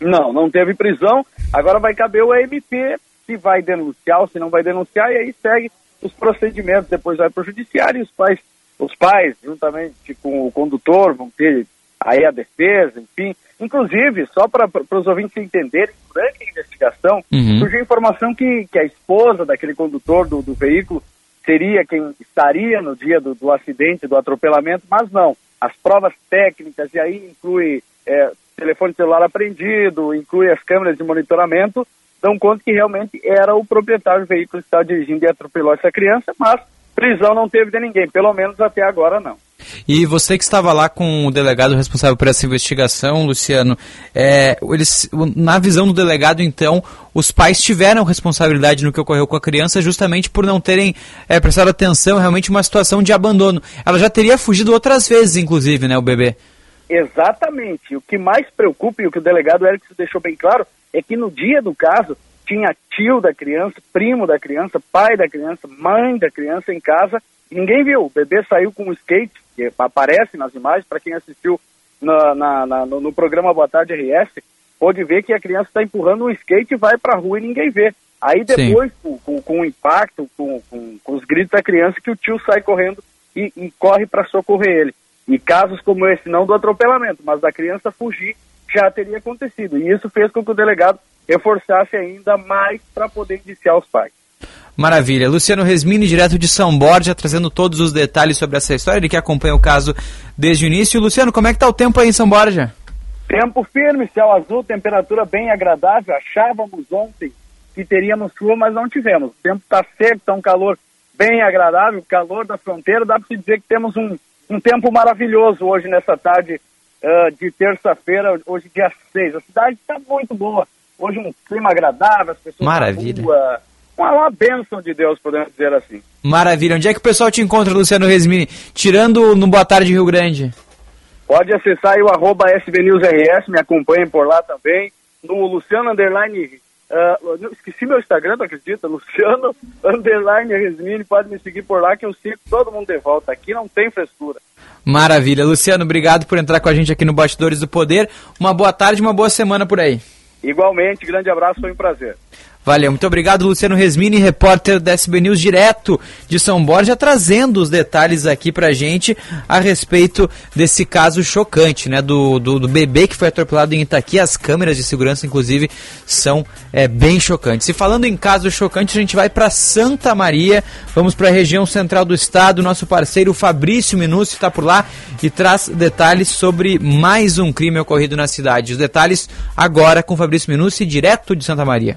Não, não teve prisão. Agora vai caber o AMP se vai denunciar ou se não vai denunciar, e aí segue os procedimentos. Depois vai para o judiciário e os pais, os pais, juntamente com o condutor, vão ter aí a defesa, enfim. Inclusive, só para os ouvintes entenderem, durante a investigação, uhum. surgiu informação que, que a esposa daquele condutor do, do veículo seria quem estaria no dia do, do, acidente, do atropelamento, mas não. As provas técnicas, e aí inclui é, telefone celular apreendido, inclui as câmeras de monitoramento, dão conta que realmente era o proprietário do veículo que estava dirigindo e atropelou essa criança, mas prisão não teve de ninguém, pelo menos até agora não. E você que estava lá com o delegado responsável por essa investigação, Luciano, é, eles, na visão do delegado, então, os pais tiveram responsabilidade no que ocorreu com a criança justamente por não terem é, prestado atenção, realmente uma situação de abandono. Ela já teria fugido outras vezes, inclusive, né, o bebê? Exatamente. O que mais preocupa e o que o delegado Eric deixou bem claro é que no dia do caso tinha tio da criança, primo da criança, pai da criança, mãe da criança em casa. Ninguém viu. O bebê saiu com um skate, que aparece nas imagens, para quem assistiu na, na, na, no, no, programa Boa Tarde RS, pode ver que a criança está empurrando um skate e vai para a rua e ninguém vê. Aí depois, com, com, com, o impacto, com, com, os gritos da criança, que o tio sai correndo e, e corre para socorrer ele. E casos como esse, não do atropelamento, mas da criança fugir, já teria acontecido. E isso fez com que o delegado reforçasse ainda mais para poder indiciar os pais. Maravilha. Luciano Resmini, direto de São Borja, trazendo todos os detalhes sobre essa história, ele que acompanha o caso desde o início. Luciano, como é que está o tempo aí em São Borja? Tempo firme, céu azul, temperatura bem agradável. Achávamos ontem que teríamos chuva, mas não tivemos. O tempo está seco, está um calor bem agradável, calor da fronteira. Dá para se dizer que temos um, um tempo maravilhoso hoje nessa tarde uh, de terça-feira, hoje dia 6. A cidade está muito boa. Hoje um clima agradável, as pessoas Maravilha. Rua, uma, uma bênção de Deus, podemos dizer assim. Maravilha. Onde é que o pessoal te encontra, Luciano Resmini? Tirando no Boa Tarde Rio Grande. Pode acessar aí o arroba SBNewsRS, me acompanhem por lá também. No Luciano Underline Uh, esqueci meu Instagram, não acredita? Luciano Underline Resmini, pode me seguir por lá que eu sigo todo mundo de volta. Aqui não tem frescura. Maravilha. Luciano, obrigado por entrar com a gente aqui no Bastidores do Poder. Uma boa tarde, uma boa semana por aí. Igualmente, grande abraço, foi um prazer. Valeu, muito obrigado, Luciano Resmini, repórter da SB News, direto de São Borja, trazendo os detalhes aqui pra gente a respeito desse caso chocante, né, do, do, do bebê que foi atropelado em Itaqui. As câmeras de segurança, inclusive, são é, bem chocantes. E falando em caso chocante, a gente vai para Santa Maria, vamos para a região central do estado. Nosso parceiro Fabrício Minucci está por lá e traz detalhes sobre mais um crime ocorrido na cidade. Os detalhes agora com Fabrício Minucci, direto de Santa Maria.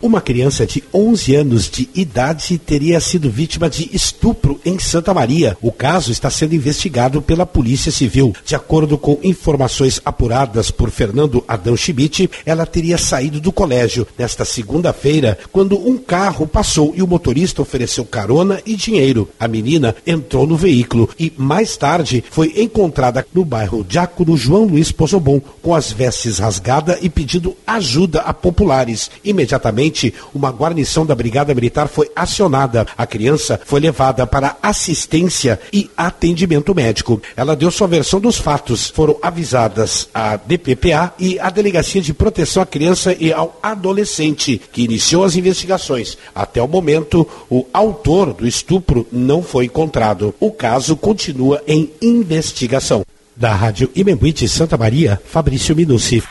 Uma criança de 11 anos de idade teria sido vítima de estupro em Santa Maria. O caso está sendo investigado pela Polícia Civil. De acordo com informações apuradas por Fernando Adão Schmidt, ela teria saído do colégio nesta segunda-feira quando um carro passou e o motorista ofereceu carona e dinheiro. A menina entrou no veículo e mais tarde foi encontrada no bairro Diácono João Luiz Pozobon com as vestes rasgadas e pedindo ajuda a populares. Imediatamente uma guarnição da Brigada Militar foi acionada. A criança foi levada para assistência e atendimento médico. Ela deu sua versão dos fatos. Foram avisadas a DPPA e a Delegacia de Proteção à Criança e ao Adolescente, que iniciou as investigações. Até o momento, o autor do estupro não foi encontrado. O caso continua em investigação. Da Rádio Imembuí Santa Maria, Fabrício Minucci.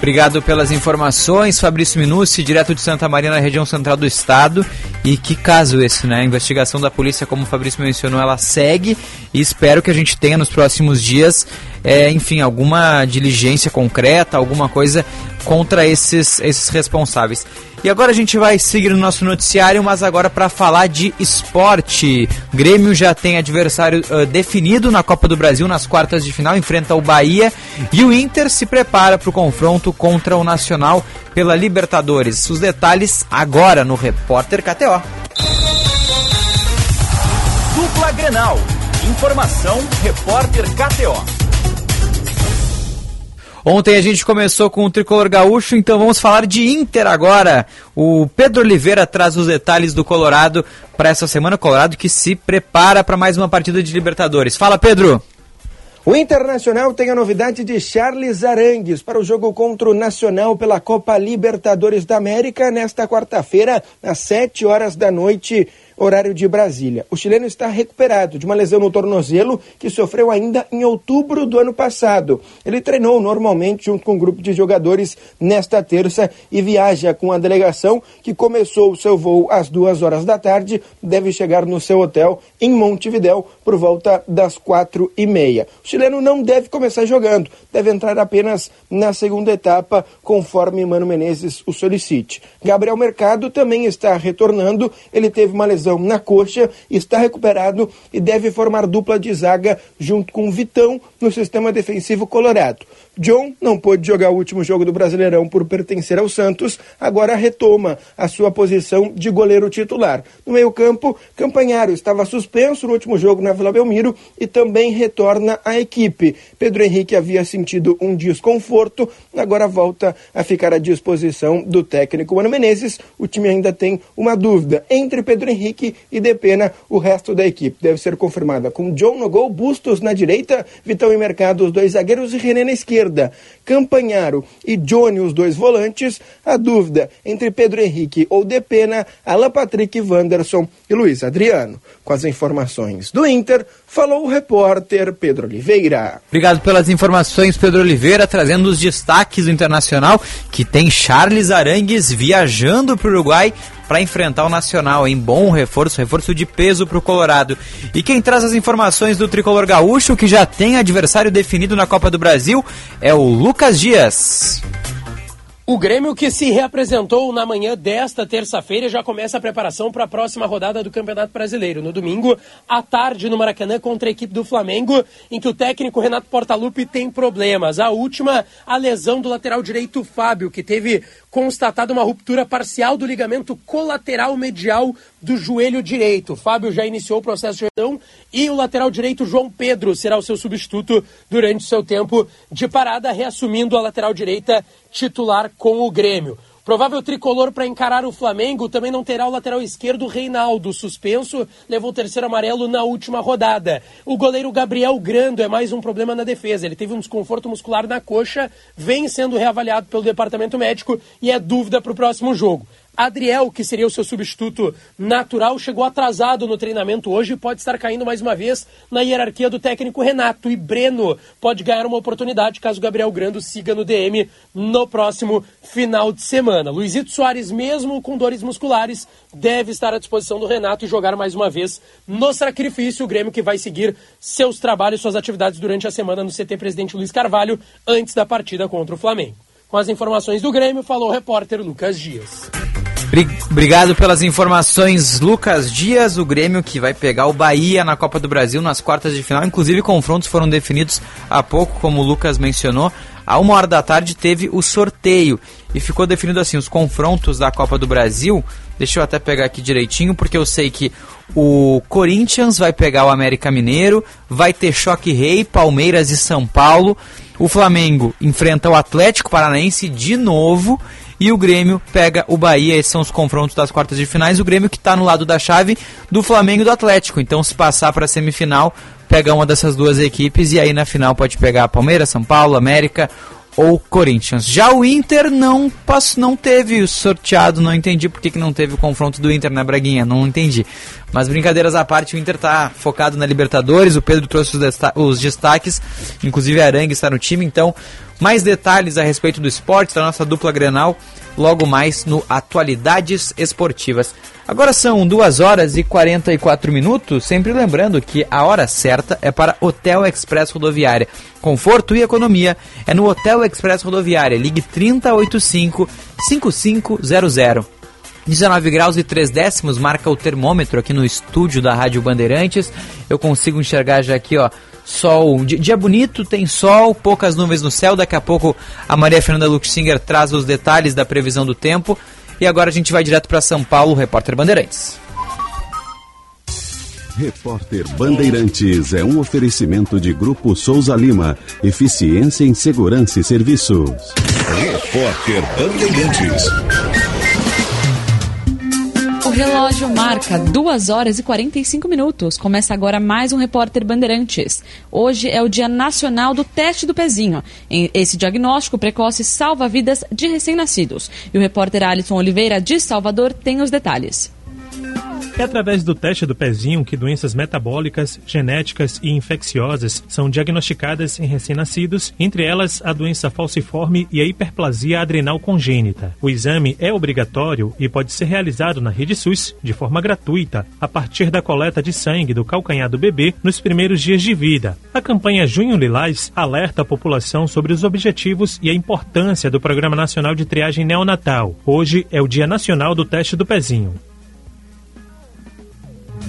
Obrigado pelas informações, Fabrício Minucci, direto de Santa Maria, na região central do estado. E que caso esse, né? A investigação da polícia, como o Fabrício mencionou, ela segue e espero que a gente tenha nos próximos dias é, enfim, alguma diligência concreta, alguma coisa contra esses, esses responsáveis. E agora a gente vai seguir no nosso noticiário, mas agora para falar de esporte. Grêmio já tem adversário uh, definido na Copa do Brasil nas quartas de final, enfrenta o Bahia e o Inter se prepara para o confronto contra o Nacional pela Libertadores. Os detalhes agora no Repórter KTO. Dupla Grenal. Informação Repórter KTO. Ontem a gente começou com o tricolor gaúcho, então vamos falar de Inter agora. O Pedro Oliveira traz os detalhes do Colorado para essa semana. Colorado que se prepara para mais uma partida de Libertadores. Fala, Pedro! O Internacional tem a novidade de Charles Arangues para o jogo contra o Nacional pela Copa Libertadores da América nesta quarta-feira, às 7 horas da noite horário de Brasília. O chileno está recuperado de uma lesão no tornozelo que sofreu ainda em outubro do ano passado. Ele treinou normalmente junto com um grupo de jogadores nesta terça e viaja com a delegação que começou o seu voo às duas horas da tarde, deve chegar no seu hotel em Montevidéu por volta das quatro e meia. O chileno não deve começar jogando, deve entrar apenas na segunda etapa, conforme Mano Menezes o solicite. Gabriel Mercado também está retornando, ele teve uma lesão lesão na coxa, está recuperado e deve formar dupla de zaga junto com Vitão no sistema defensivo colorado. John não pôde jogar o último jogo do Brasileirão por pertencer ao Santos, agora retoma a sua posição de goleiro titular. No meio-campo, Campanharo estava suspenso no último jogo na Vila Belmiro e também retorna à equipe. Pedro Henrique havia sentido um desconforto, agora volta a ficar à disposição do técnico Mano Menezes. O time ainda tem uma dúvida entre Pedro Henrique e Depena, o resto da equipe. Deve ser confirmada com John no gol, Bustos na direita, Vitão e Mercado, os dois zagueiros e René na esquerda esquerda, Campanharo e Johnny, os dois volantes, a dúvida entre Pedro Henrique ou Depena, Alan Patrick, Wanderson e Luiz Adriano. Com as informações do Inter, falou o repórter Pedro Oliveira. Obrigado pelas informações, Pedro Oliveira, trazendo os destaques do Internacional, que tem Charles Arangues viajando para o Uruguai para enfrentar o Nacional, em bom reforço, reforço de peso para o Colorado. E quem traz as informações do tricolor gaúcho, que já tem adversário definido na Copa do Brasil, é o Lucas Dias. O Grêmio que se reapresentou na manhã desta terça-feira já começa a preparação para a próxima rodada do Campeonato Brasileiro. No domingo, à tarde, no Maracanã, contra a equipe do Flamengo, em que o técnico Renato Portaluppi tem problemas. A última, a lesão do lateral direito Fábio, que teve constatado uma ruptura parcial do ligamento colateral medial do joelho direito. Fábio já iniciou o processo de lesão e o lateral direito João Pedro será o seu substituto durante seu tempo de parada, reassumindo a lateral direita titular com o Grêmio. Provável tricolor para encarar o Flamengo também não terá o lateral esquerdo Reinaldo, suspenso, levou o terceiro amarelo na última rodada. O goleiro Gabriel Grando é mais um problema na defesa. Ele teve um desconforto muscular na coxa, vem sendo reavaliado pelo departamento médico e é dúvida para o próximo jogo. Adriel, que seria o seu substituto natural, chegou atrasado no treinamento hoje e pode estar caindo mais uma vez na hierarquia do técnico Renato. E Breno pode ganhar uma oportunidade caso Gabriel Grando siga no DM no próximo final de semana. Luizito Soares, mesmo com dores musculares, deve estar à disposição do Renato e jogar mais uma vez no sacrifício. O Grêmio que vai seguir seus trabalhos, suas atividades durante a semana no CT Presidente Luiz Carvalho, antes da partida contra o Flamengo. Com as informações do Grêmio, falou o repórter Lucas Dias. Obrigado pelas informações, Lucas Dias, o Grêmio que vai pegar o Bahia na Copa do Brasil nas quartas de final. Inclusive, confrontos foram definidos há pouco, como o Lucas mencionou. A uma hora da tarde teve o sorteio e ficou definido assim: os confrontos da Copa do Brasil. Deixa eu até pegar aqui direitinho, porque eu sei que o Corinthians vai pegar o América Mineiro, vai ter Choque Rei, Palmeiras e São Paulo. O Flamengo enfrenta o Atlético Paranaense de novo e o Grêmio pega o Bahia. Esses são os confrontos das quartas de finais. O Grêmio que está no lado da chave do Flamengo e do Atlético. Então, se passar para a semifinal, pega uma dessas duas equipes e aí na final pode pegar Palmeiras, São Paulo, América ou Corinthians. Já o Inter não passou, não teve sorteado, não entendi por que, que não teve o confronto do Inter na Braguinha, não entendi. Mas brincadeiras à parte, o Inter está focado na Libertadores, o Pedro trouxe os, os destaques, inclusive a Arangue está no time, então Mais detalhes a respeito do esporte da nossa dupla Grenal logo mais no Atualidades Esportivas. Agora são 2 horas e 44 minutos, sempre lembrando que a hora certa é para Hotel Express Rodoviária. Conforto e economia é no Hotel Express Rodoviária. Ligue 3085 5500. 19 graus e 3 décimos marca o termômetro aqui no estúdio da Rádio Bandeirantes. Eu consigo enxergar já aqui, ó, sol. Dia bonito, tem sol, poucas nuvens no céu. Daqui a pouco a Maria Fernanda Luxinger traz os detalhes da previsão do tempo. E agora a gente vai direto para São Paulo, repórter Bandeirantes. Repórter Bandeirantes é um oferecimento de Grupo Souza Lima. Eficiência em Segurança e Serviços. Repórter Bandeirantes. O relógio marca 2 horas e 45 minutos. Começa agora mais um Repórter Bandeirantes. Hoje é o Dia Nacional do Teste do Pezinho. Esse diagnóstico precoce salva vidas de recém-nascidos. E o repórter Alisson Oliveira, de Salvador, tem os detalhes. É através do teste do pezinho que doenças metabólicas, genéticas e infecciosas são diagnosticadas em recém-nascidos, entre elas a doença falciforme e a hiperplasia adrenal congênita. O exame é obrigatório e pode ser realizado na rede SUS de forma gratuita, a partir da coleta de sangue do calcanhar do bebê nos primeiros dias de vida. A campanha Junho Lilás alerta a população sobre os objetivos e a importância do Programa Nacional de Triagem Neonatal. Hoje é o Dia Nacional do Teste do Pezinho.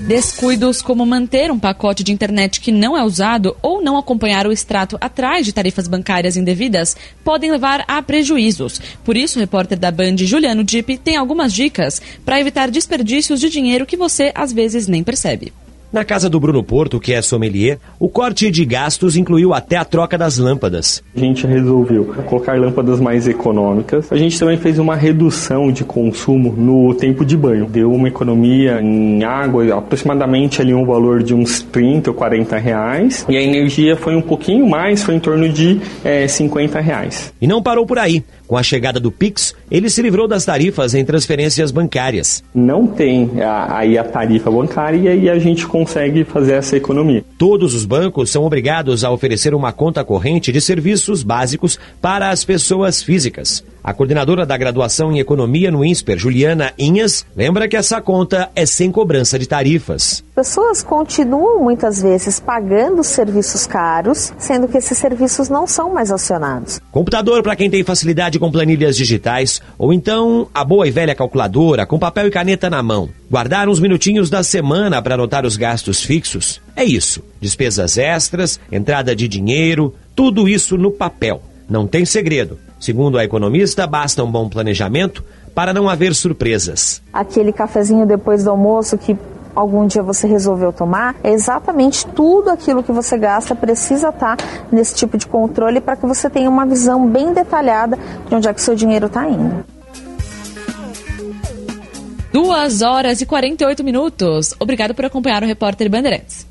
Descuidos como manter um pacote de internet que não é usado ou não acompanhar o extrato atrás de tarifas bancárias indevidas podem levar a prejuízos. Por isso, o repórter da Band, Juliano Dipp, tem algumas dicas para evitar desperdícios de dinheiro que você às vezes nem percebe. Na casa do Bruno Porto, que é sommelier, o corte de gastos incluiu até a troca das lâmpadas. A gente resolveu colocar lâmpadas mais econômicas. A gente também fez uma redução de consumo no tempo de banho. Deu uma economia em água, aproximadamente ali um valor de uns 30 ou 40 reais. E a energia foi um pouquinho mais, foi em torno de é, 50 reais. E não parou por aí. Com a chegada do Pix, ele se livrou das tarifas em transferências bancárias. Não tem aí a, a tarifa bancária e a gente consegue fazer essa economia. Todos os bancos são obrigados a oferecer uma conta corrente de serviços básicos para as pessoas físicas. A coordenadora da graduação em economia no INSPER, Juliana Inhas, lembra que essa conta é sem cobrança de tarifas. Pessoas continuam muitas vezes pagando serviços caros, sendo que esses serviços não são mais acionados. Computador para quem tem facilidade com planilhas digitais, ou então a boa e velha calculadora com papel e caneta na mão. Guardar uns minutinhos da semana para anotar os gastos fixos. É isso. Despesas extras, entrada de dinheiro, tudo isso no papel. Não tem segredo. Segundo a economista, basta um bom planejamento para não haver surpresas. Aquele cafezinho depois do almoço que algum dia você resolveu tomar, é exatamente tudo aquilo que você gasta precisa estar nesse tipo de controle para que você tenha uma visão bem detalhada de onde é que seu dinheiro está indo. 2 horas e 48 minutos. Obrigado por acompanhar o repórter Bandeirantes.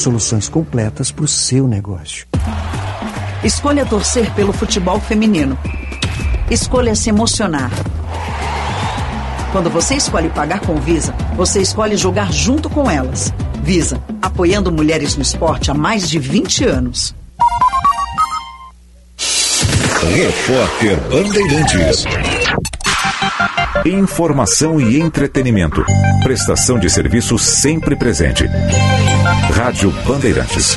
Soluções completas para o seu negócio. Escolha torcer pelo futebol feminino. Escolha se emocionar. Quando você escolhe pagar com Visa, você escolhe jogar junto com elas. Visa, apoiando mulheres no esporte há mais de 20 anos. Repórter Bandeirantes. Informação e entretenimento. Prestação de serviço sempre presente. Rádio Bandeirantes.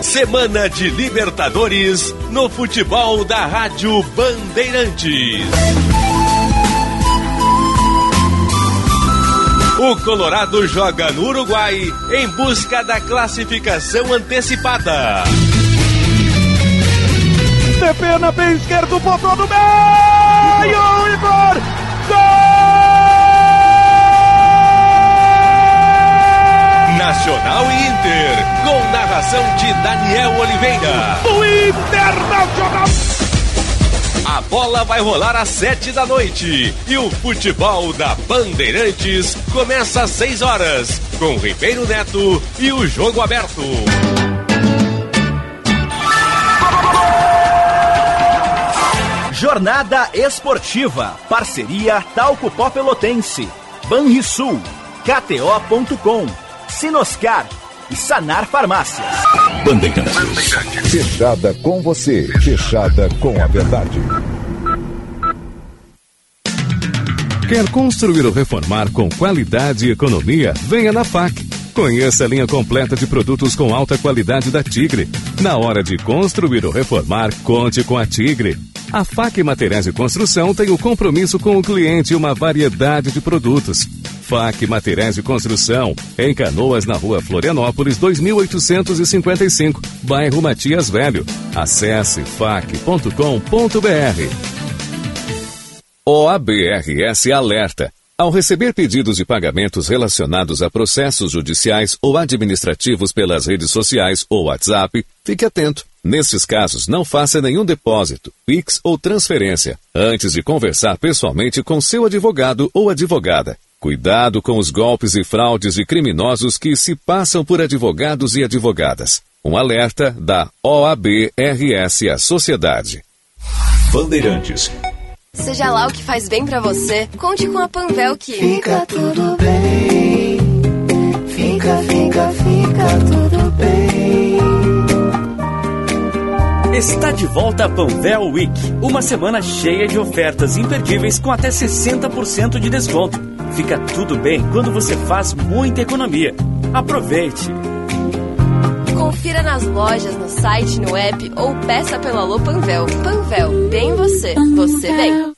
Semana de Libertadores no futebol da Rádio Bandeirantes. O Colorado joga no Uruguai em busca da classificação antecipada. TP na pé esquerdo, botou no meio, Igor! Gol! Nacional e Inter, com narração de Daniel Oliveira. O Internacional! A bola vai rolar às sete da noite e o futebol da Bandeirantes começa às seis horas com Ribeiro Neto e o jogo aberto. Jornada Esportiva, parceria Talco Pó Pelotense, Banrisul, KTO.com, Sinoscar e Sanar Farmácias. Bandeirantes. Fechada com você, fechada com a verdade. Quer construir ou reformar com qualidade e economia? Venha na FAC. Conheça a linha completa de produtos com alta qualidade da Tigre. Na hora de construir ou reformar, conte com a Tigre. A FAC Materiais de Construção tem o compromisso com o cliente e uma variedade de produtos. FAC Materiais de Construção, em Canoas, na rua Florianópolis, 2855, bairro Matias Velho. Acesse fac.com.br. OABRS Alerta. Ao receber pedidos de pagamentos relacionados a processos judiciais ou administrativos pelas redes sociais ou WhatsApp, fique atento. Nesses casos, não faça nenhum depósito, PIX ou transferência antes de conversar pessoalmente com seu advogado ou advogada. Cuidado com os golpes e fraudes de criminosos que se passam por advogados e advogadas. Um alerta da OABRS à sociedade. Bandeirantes. Seja lá o que faz bem para você, conte com a Panvel que fica tudo bem. Fica, fica, fica tudo bem. Está de volta a Panvel Week, uma semana cheia de ofertas imperdíveis com até 60% de desconto. Fica tudo bem quando você faz muita economia. Aproveite! Confira nas lojas, no site, no app ou peça pelo Alô Panvel. Panvel, bem você, você bem.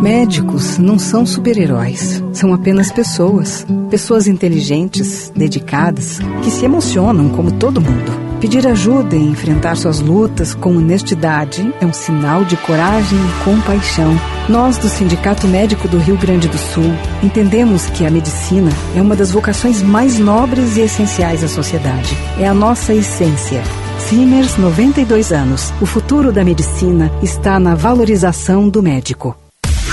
Médicos não são super-heróis, são apenas pessoas. Pessoas inteligentes, dedicadas, que se emocionam como todo mundo. Pedir ajuda e enfrentar suas lutas com honestidade é um sinal de coragem e compaixão. Nós, do Sindicato Médico do Rio Grande do Sul, entendemos que a medicina é uma das vocações mais nobres e essenciais à sociedade. É a nossa essência. Simers, 92 anos. O futuro da medicina está na valorização do médico.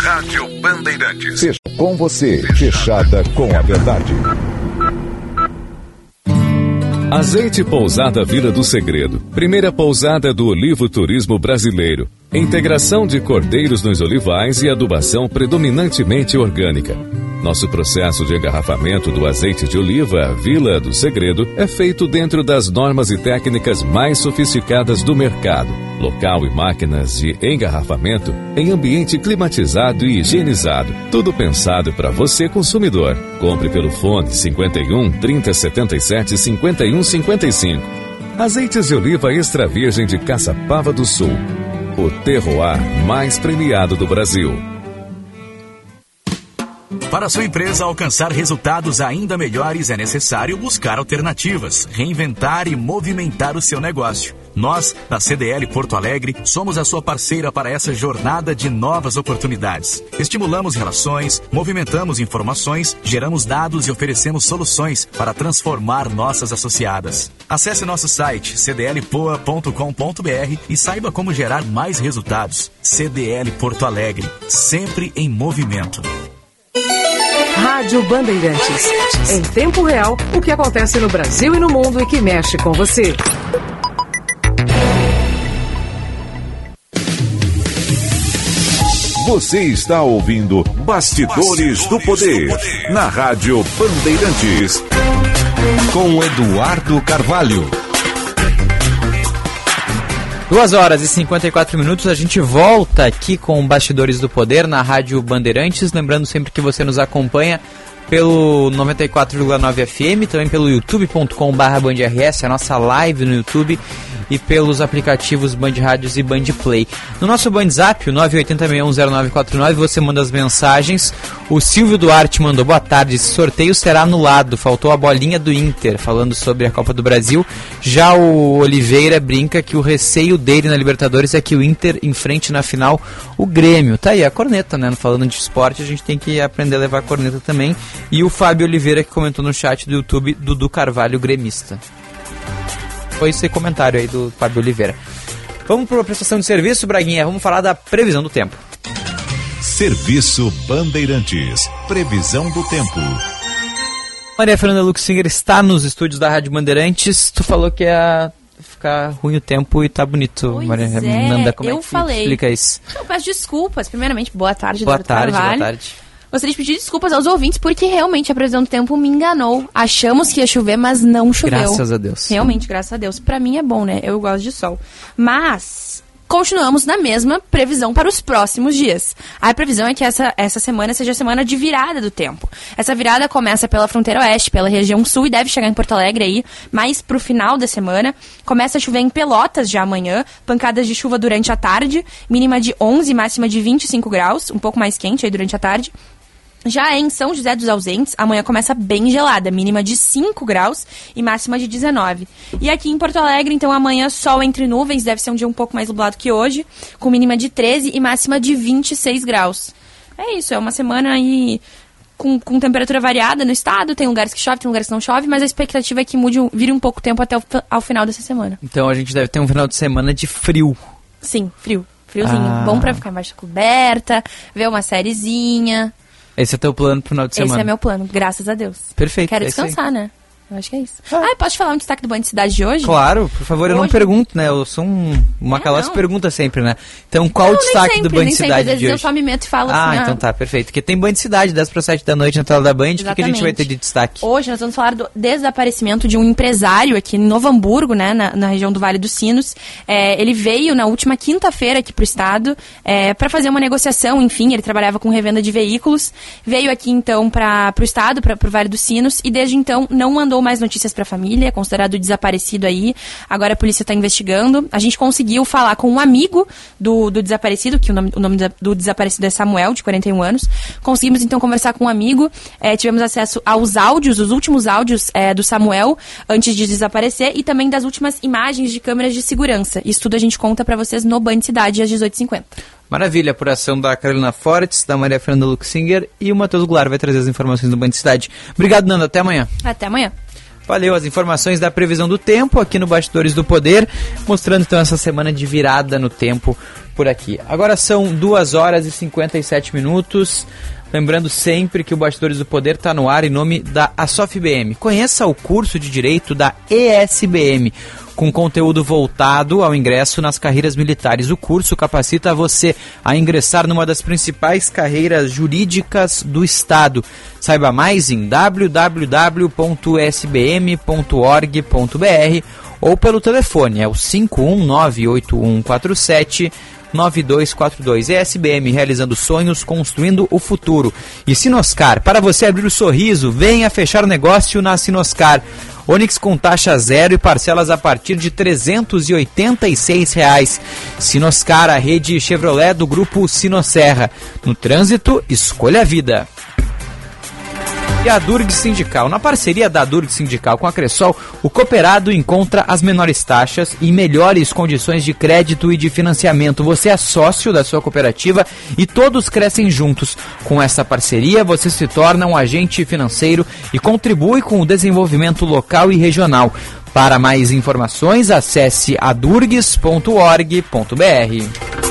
Rádio Bandeirantes. Fecha com você, fechada com a verdade. Azeite Pousada Vila do Segredo. Primeira pousada do olivo turismo brasileiro. Integração de cordeiros nos olivais e adubação predominantemente orgânica. Nosso processo de engarrafamento do azeite de oliva Vila do Segredo é feito dentro das normas e técnicas mais sofisticadas do mercado. Local e máquinas de engarrafamento em ambiente climatizado e higienizado. Tudo pensado para você, consumidor. Compre pelo fone 51 3077 51 55. Azeites de oliva extra virgem de Caçapava do Sul. O terroir mais premiado do Brasil. Para sua empresa alcançar resultados ainda melhores, é necessário buscar alternativas, reinventar e movimentar o seu negócio. Nós, da CDL Porto Alegre, somos a sua parceira para essa jornada de novas oportunidades. Estimulamos relações, movimentamos informações, geramos dados e oferecemos soluções para transformar nossas associadas. Acesse nosso site cdlpoa.com.br e saiba como gerar mais resultados. CDL Porto Alegre, sempre em movimento. Rádio Bandeirantes. Em tempo real, o que acontece no Brasil e no mundo e que mexe com você. Você está ouvindo Bastidores, do, poder, na Rádio Bandeirantes. Com Eduardo Carvalho. Duas horas e 54 minutos, a gente volta aqui com Bastidores do Poder na Rádio Bandeirantes. Lembrando sempre que você nos acompanha pelo 94,9 FM, também pelo youtube.com/bandrs, a nossa live no YouTube e pelos aplicativos Band Rádios e Band Play. No nosso Band Zap, o 980610949, você manda as mensagens. O Silvio Duarte mandou boa tarde. Esse sorteio será anulado. Faltou a bolinha do Inter, falando sobre a Copa do Brasil. Já o Oliveira brinca que o receio dele na Libertadores é que o Inter enfrente na final o Grêmio. Tá aí a corneta, né? Falando de esporte, a gente tem que aprender a levar a corneta também. E o Fábio Oliveira que comentou no chat do YouTube, Dudu Carvalho, gremista. Foi esse comentário aí do Fábio Oliveira. Vamos para a prestação de serviço, Braguinha. Vamos falar da previsão do tempo. Serviço Bandeirantes. Previsão do tempo. Maria Fernanda Luxinger está nos estúdios da Rádio Bandeirantes. Tu falou que ia ficar ruim o tempo e tá bonito, Pois Maria é, Fernanda. Como eu é que falei. explica isso? Eu peço desculpas. Primeiramente, boa tarde, Boa tarde, boa Carvalho. tarde. Gostaria de pedir desculpas aos ouvintes porque realmente a previsão do tempo me enganou. Achamos que ia chover, mas não choveu. Graças a Deus. Realmente, graças a Deus. Pra mim é bom, né? Eu gosto de sol. Mas continuamos na mesma previsão para os próximos dias. A previsão é que essa, essa semana seja a semana de virada do tempo. Essa virada começa pela fronteira oeste, pela região sul e deve chegar em Porto Alegre aí, mais pro final da semana. Começa a chover em Pelotas já amanhã, pancadas de chuva durante a tarde, mínima de 11, máxima de 25 graus, um pouco mais quente aí durante a tarde. Já em São José dos Ausentes, amanhã começa bem gelada, mínima de 5 graus e máxima de 19. E aqui em Porto Alegre, então amanhã sol entre nuvens, deve ser um dia um pouco mais nublado que hoje, com mínima de 13 e máxima de 26 graus. É isso, é uma semana aí com, com temperatura variada no estado, tem lugares que chove, tem lugares que não chove, mas a expectativa é que mude, vire um pouco tempo até o, ao final dessa semana. Então a gente deve ter um final de semana de frio. Sim, frio. Friozinho. Ah. Bom pra ficar embaixo da coberta, ver uma sériezinha. Esse é teu plano pro final de semana. Esse é meu plano, graças a Deus. Perfeito, Quero é descansar, né? Eu acho que é isso. Ah, posso te falar um destaque do Banho de Cidade de hoje? Claro, por favor, eu não Hoje- pergunto, né? Eu sou um, uma aquelas não. pergunta sempre, né? Então, qual o Não, nem destaque sempre, do nem de sempre. Às Cidade vezes de eu hoje? só me meto e falo ah, assim, então ah, tá, perfeito. Porque tem Band de Cidade, 10 para 7 da noite na tela da Band. O que, que a gente vai ter de destaque? Hoje nós vamos falar do desaparecimento de um empresário aqui em Novo Hamburgo, né, na, na região do Vale dos Sinos. É, ele veio na última quinta-feira aqui para o estado para fazer uma negociação, enfim, ele trabalhava com revenda de veículos. Veio aqui então para o estado, para o Vale dos Sinos, e desde então não mandou mais notícias para a família, é considerado desaparecido aí. Agora a polícia está investigando. A gente conseguiu falar com um amigo do, do desaparecido, que o nome, o nome do desaparecido é Samuel, de 41 anos. Conseguimos então conversar com um amigo, eh, tivemos acesso aos áudios, os últimos áudios eh, do Samuel antes de desaparecer e também das últimas imagens de câmeras de segurança. Isso tudo a gente conta para vocês no Band Cidade às 18h50. Maravilha, apuração da Carolina Fortes, da Maria Fernanda Luxinger e o Matheus Goulart vai trazer as informações do Band de Cidade. Obrigado, Nanda. Até amanhã. Até amanhã. Valeu as informações da previsão do tempo aqui no Bastidores do Poder, mostrando então essa semana de virada no tempo por aqui. Agora são 2 horas e 57 minutos. Lembrando sempre que o Bastidores do Poder está no ar em nome da ASOFBM. Conheça o curso de Direito da ESBM, com conteúdo voltado ao ingresso nas carreiras militares. O curso capacita você a ingressar numa das principais carreiras jurídicas do Estado. Saiba mais em www.sbm.org.br ou pelo telefone, é o 5198147 9242. ESBM realizando sonhos, construindo o futuro. E Sinoscar, para você abrir o sorriso, venha fechar o negócio na Sinoscar. Onix com taxa zero e parcelas a partir de 386 reais. Sinoscar, a rede Chevrolet do grupo Sinosserra. No trânsito, escolha a vida. E a Durg Sindical. Na parceria da Durg Sindical com a Cressol, o cooperado encontra as menores taxas e melhores condições de crédito e de financiamento. Você é sócio da sua cooperativa e todos crescem juntos. Com essa parceria, você se torna um agente financeiro e contribui com o desenvolvimento local e regional. Para mais informações, acesse adurgs.org.br.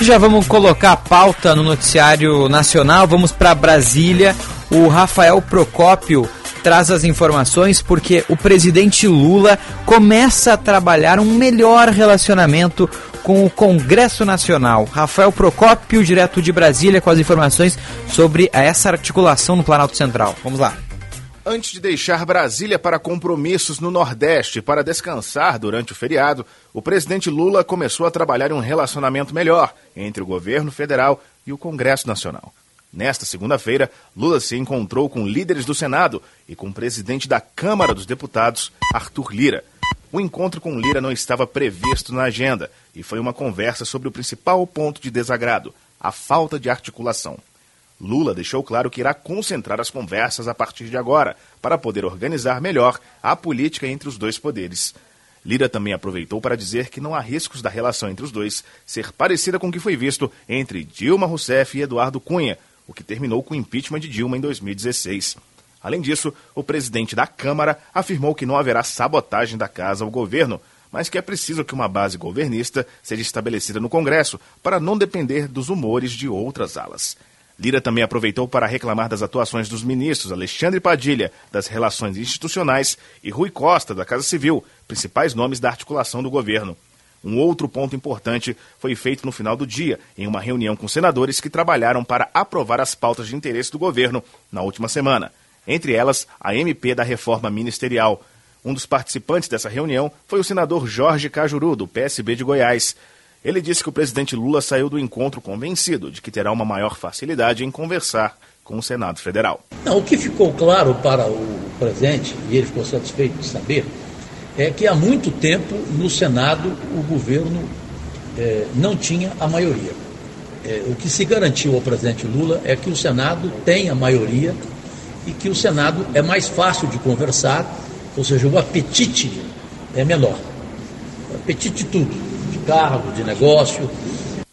Já vamos colocar a pauta no noticiário nacional. Vamos para Brasília. O Rafael Procópio traz as informações porque o presidente Lula começa a trabalhar um melhor relacionamento com o Congresso Nacional. Rafael Procópio, direto de Brasília, com as informações sobre essa articulação no Planalto Central. Vamos lá. Antes de deixar Brasília para compromissos no Nordeste para descansar durante o feriado, o presidente Lula começou a trabalhar em um relacionamento melhor entre o governo federal e o Congresso Nacional. Nesta segunda-feira, Lula se encontrou com líderes do Senado e com o presidente da Câmara dos Deputados, Arthur Lira. O encontro com Lira não estava previsto na agenda e foi uma conversa sobre o principal ponto de desagrado: a falta de articulação. Lula deixou claro que irá concentrar as conversas a partir de agora, para poder organizar melhor a política entre os dois poderes. Lira também aproveitou para dizer que não há riscos da relação entre os dois ser parecida com o que foi visto entre Dilma Rousseff e Eduardo Cunha, o que terminou com o impeachment de Dilma em 2016. Além disso, o presidente da Câmara afirmou que não haverá sabotagem da casa ao governo, mas que é preciso que uma base governista seja estabelecida no Congresso para não depender dos humores de outras alas. Lira também aproveitou para reclamar das atuações dos ministros Alexandre Padilha, das Relações Institucionais, e Rui Costa, da Casa Civil, principais nomes da articulação do governo. Um outro ponto importante foi feito no final do dia, em uma reunião com senadores que trabalharam para aprovar as pautas de interesse do governo na última semana entre elas a MP da reforma ministerial. Um dos participantes dessa reunião foi o senador Jorge Cajuru, do PSB de Goiás. Ele disse que o presidente Lula saiu do encontro convencido de que terá uma maior facilidade em conversar com o Senado Federal. Não, o que ficou claro para o presidente, e ele ficou satisfeito de saber, é que há muito tempo no Senado o governo é, não tinha a maioria. É, o que se garantiu ao presidente Lula é que o Senado tem a maioria e que o Senado é mais fácil de conversar, ou seja, o apetite é menor. O apetite de tudo, cargo, de negócio.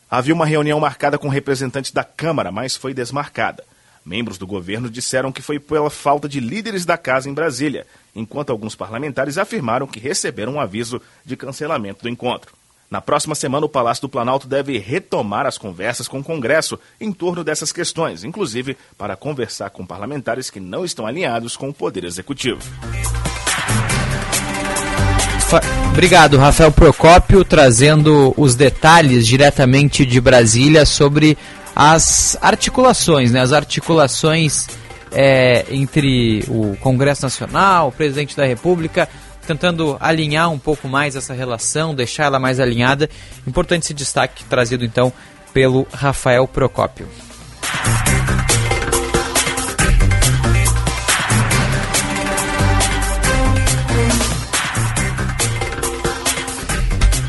Havia uma reunião marcada com representantes da Câmara, mas foi desmarcada. Membros do governo disseram que foi pela falta de líderes da casa em Brasília, enquanto alguns parlamentares afirmaram que receberam um aviso de cancelamento do encontro. Na próxima semana, o Palácio do Planalto deve retomar as conversas com o Congresso em torno dessas questões, inclusive para conversar com parlamentares que não estão alinhados com o Poder Executivo. Obrigado, Rafael Procópio, trazendo os detalhes diretamente de Brasília sobre as articulações, né? As articulações é, entre o Congresso Nacional, o presidente da República, tentando alinhar um pouco mais essa relação, deixar ela mais alinhada. Importante esse destaque trazido então pelo Rafael Procópio.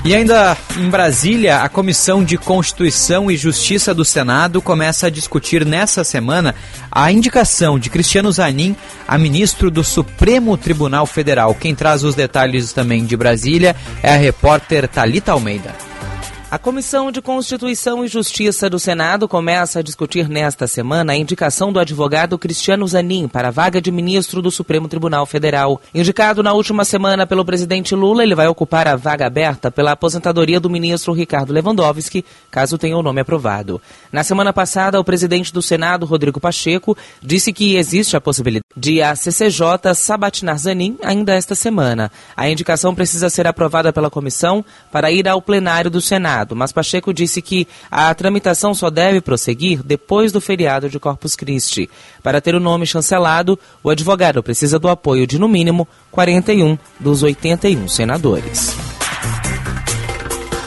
E ainda em Brasília, a Comissão de Constituição e Justiça do Senado começa a discutir nessa semana a indicação de Cristiano Zanin a ministro do Supremo Tribunal Federal. Quem traz os detalhes também de Brasília é a repórter Talita Almeida. A Comissão de Constituição e Justiça do Senado começa a discutir nesta semana a indicação do advogado Cristiano Zanin para a vaga de ministro do Supremo Tribunal Federal. Indicado na última semana pelo presidente Lula, ele vai ocupar a vaga aberta pela aposentadoria do ministro Ricardo Lewandowski, caso tenha o nome aprovado. Na semana passada, o presidente do Senado, Rodrigo Pacheco, disse que existe a possibilidade de a CCJ sabatinar Zanin ainda esta semana. A indicação precisa ser aprovada pela comissão para ir ao plenário do Senado. Senado, mas Pacheco disse que a tramitação só deve prosseguir depois do feriado de Corpus Christi. Para ter o nome chancelado, o advogado precisa do apoio de, no mínimo, 41 dos 81 senadores.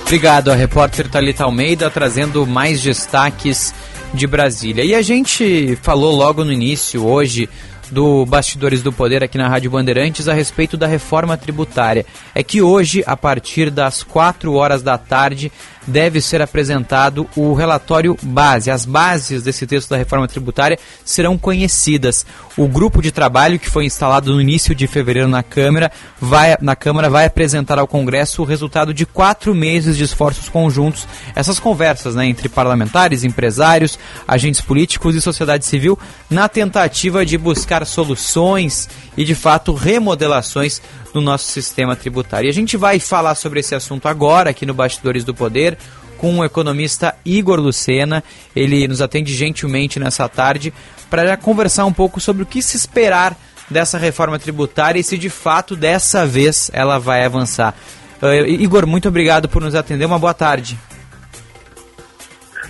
Obrigado, a repórter Thalita Almeida trazendo mais destaques de Brasília. E a gente falou logo no início, hoje, do Bastidores do Poder aqui na Rádio Bandeirantes a respeito da reforma tributária. É que hoje, a partir das 4 horas da tarde, deve ser apresentado o relatório base. As bases desse texto da reforma tributária serão conhecidas. O grupo de trabalho que foi instalado no início de fevereiro na Câmara vai, na Câmara vai apresentar ao Congresso o resultado de quatro meses de esforços conjuntos. Essas conversas né, entre parlamentares, empresários, agentes políticos e sociedade civil na tentativa de buscar soluções e, de fato, remodelações no nosso sistema tributário. E a gente vai falar sobre esse assunto agora aqui no Bastidores do Poder com o economista Igor Lucena. Ele nos atende gentilmente nessa tarde para conversar um pouco sobre o que se esperar dessa reforma tributária e se de fato dessa vez ela vai avançar. Uh, Igor, muito obrigado por nos atender. Uma boa tarde.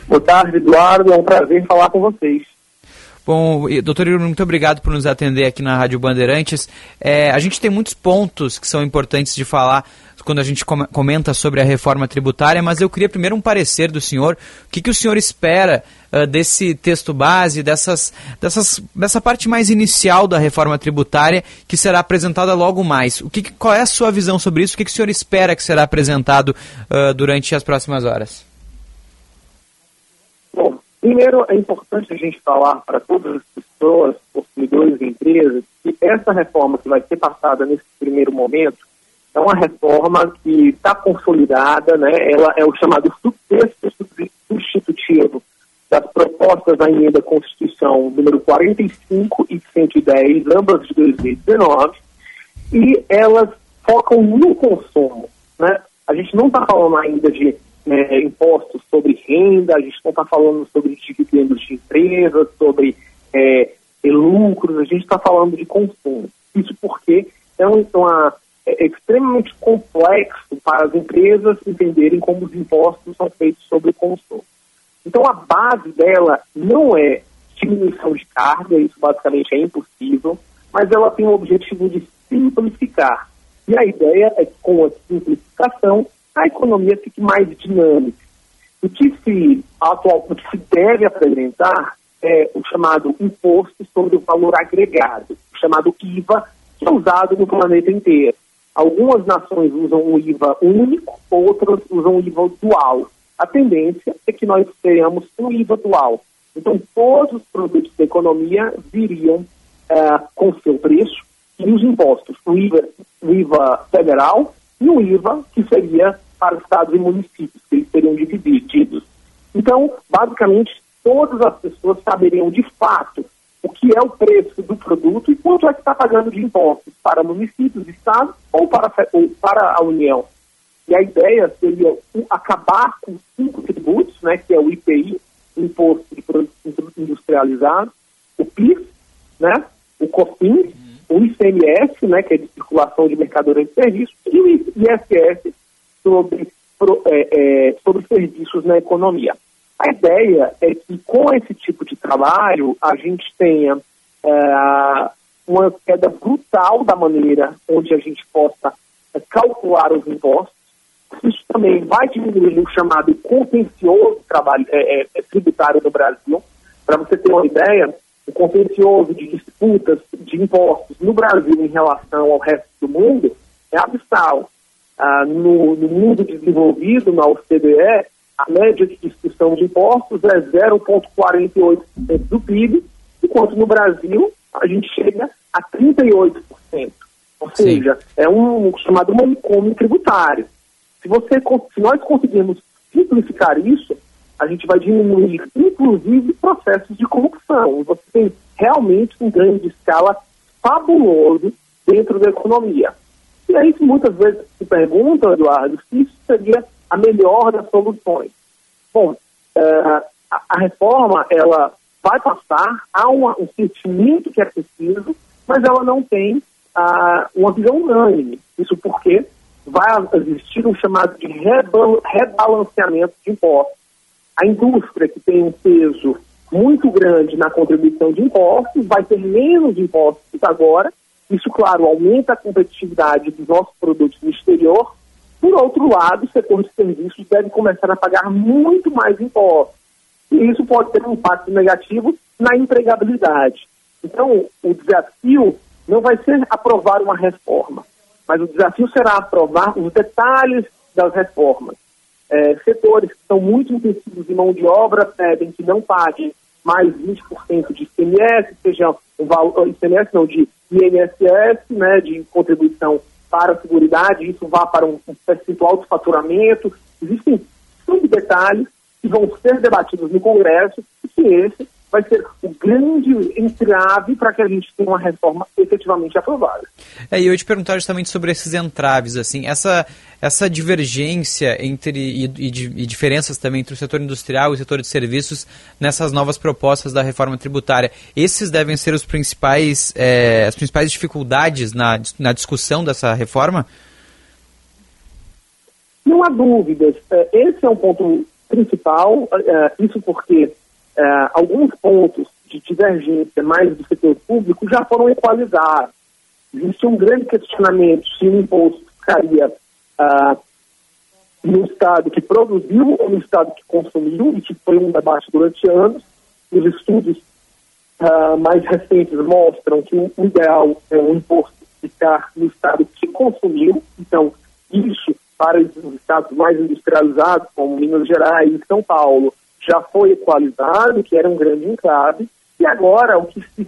Boa tarde, Eduardo. É um prazer falar com vocês. Bom, doutor Igor, muito obrigado por nos atender aqui na Rádio Bandeirantes. É, a gente tem muitos pontos que são importantes de falar quando a gente comenta sobre a reforma tributária, mas eu queria primeiro um parecer do senhor. O que, que o senhor espera uh, desse texto base, dessas, dessas, dessa parte mais inicial da reforma tributária que será apresentada logo mais? O que, qual é a sua visão sobre isso? O que, que o senhor espera que será apresentado uh, durante as próximas horas? Bom, primeiro é importante a gente falar para todas as pessoas, consumidores e empresas, que essa reforma que vai ser passada nesse primeiro momento é uma reforma que está consolidada, né? ela é o chamado subtexto substitutivo das propostas da emenda Constituição número 45 e 110, ambas de 2019, e elas focam no consumo. Né? A gente não está falando ainda de é, impostos sobre renda, a gente não está falando sobre dividendos de empresas, sobre é, lucros, a gente está falando de consumo. Isso porque é uma é extremamente complexo para as empresas entenderem como os impostos são feitos sobre o consumo. Então, a base dela não é diminuição de carga, isso basicamente é impossível, mas ela tem o objetivo de simplificar. E a ideia é que, com a simplificação, a economia fique mais dinâmica. O que se, atual, o que se deve apresentar é o chamado imposto sobre o valor agregado, o chamado IVA, que é usado no planeta inteiro. Algumas nações usam o IVA único, outras usam o IVA dual. A tendência é que nós tenhamos um IVA dual. Então, todos os produtos da economia viriam uh, com seu preço e os impostos, o IVA, o IVA federal e o IVA que seria para estados e municípios, que eles seriam divididos. Então, basicamente, todas as pessoas saberiam de fato o que é o preço do produto e quanto é que está pagando de impostos para municípios, estados ou para, ou para a União. E a ideia seria acabar com cinco tributos, né, que é o IPI, Imposto de Produtos Industrializados, o PIS, né, o COFINS, o ICMS, né, que é de circulação de mercadorias e serviços, e o ISS sobre, é, é, sobre serviços na economia. A ideia é que com esse tipo de trabalho a gente tenha é, uma queda brutal da maneira onde a gente possa é, calcular os impostos. Isso também vai diminuir o chamado contencioso trabalho, é, é, é tributário no Brasil. Para você ter uma ideia, o contencioso de disputas de impostos no Brasil em relação ao resto do mundo é abissal. Ah, no, no mundo desenvolvido, na OCDE, a média de discussão de impostos é 0,48% do PIB, enquanto no Brasil a gente chega a 38%. Ou seja, Sim. é um chamado manicômio tributário. Se, você, se nós conseguirmos simplificar isso, a gente vai diminuir, inclusive, processos de corrupção. Você tem realmente um ganho de escala fabuloso dentro da economia. E aí, muitas vezes se pergunta, Eduardo, se isso seria a melhor das soluções. Bom, uh, a, a, reforma, ela vai passar, há uma, um sentimento que é preciso, mas ela não tem uma visão unânime. Isso porque vai existir um chamado de rebalanceamento de impostos. A indústria, que tem um peso muito grande na contribuição de impostos, vai ter menos impostos agora. Isso, claro, aumenta a competitividade dos nossos produtos no exterior, por outro lado, o setor de serviços deve começar a pagar muito mais impostos. E isso pode ter um impacto negativo na empregabilidade. Então, o desafio não vai ser aprovar uma reforma, mas o desafio será aprovar os detalhes das reformas. É, setores que são muito intensivos em mão de obra pedem que não paguem mais 20% de ICMS, seja um valor, ICMS não, de INSS, né, de contribuição para a seguridade, isso vá para um, um percentual de faturamento. Existem cinco detalhes que vão ser debatidos no Congresso e que esse vai ser o grande entrave para que a gente tenha uma reforma efetivamente aprovada. É, e eu ia te perguntar justamente sobre esses entraves, assim, essa, essa divergência entre e, e, e, diferenças também entre o setor industrial e o setor de serviços nessas novas propostas da reforma tributária. Esses devem ser os principais, é, as principais dificuldades na, na discussão dessa reforma? Não há dúvidas, eh, esse é um ponto principal, eh, isso porque eh, alguns pontos de divergência mais do setor público já foram equalizados. Existe um grande questionamento se o imposto ficaria ah, no Estado que produziu ou no Estado que consumiu, e que foi um debate durante anos. Os estudos uh, mais recentes mostram que o ideal é o imposto ficar no Estado que consumiu. Então, isso para os estados mais industrializados, como Minas Gerais e São Paulo, já foi equalizado, que era um grande entrave. E agora o que se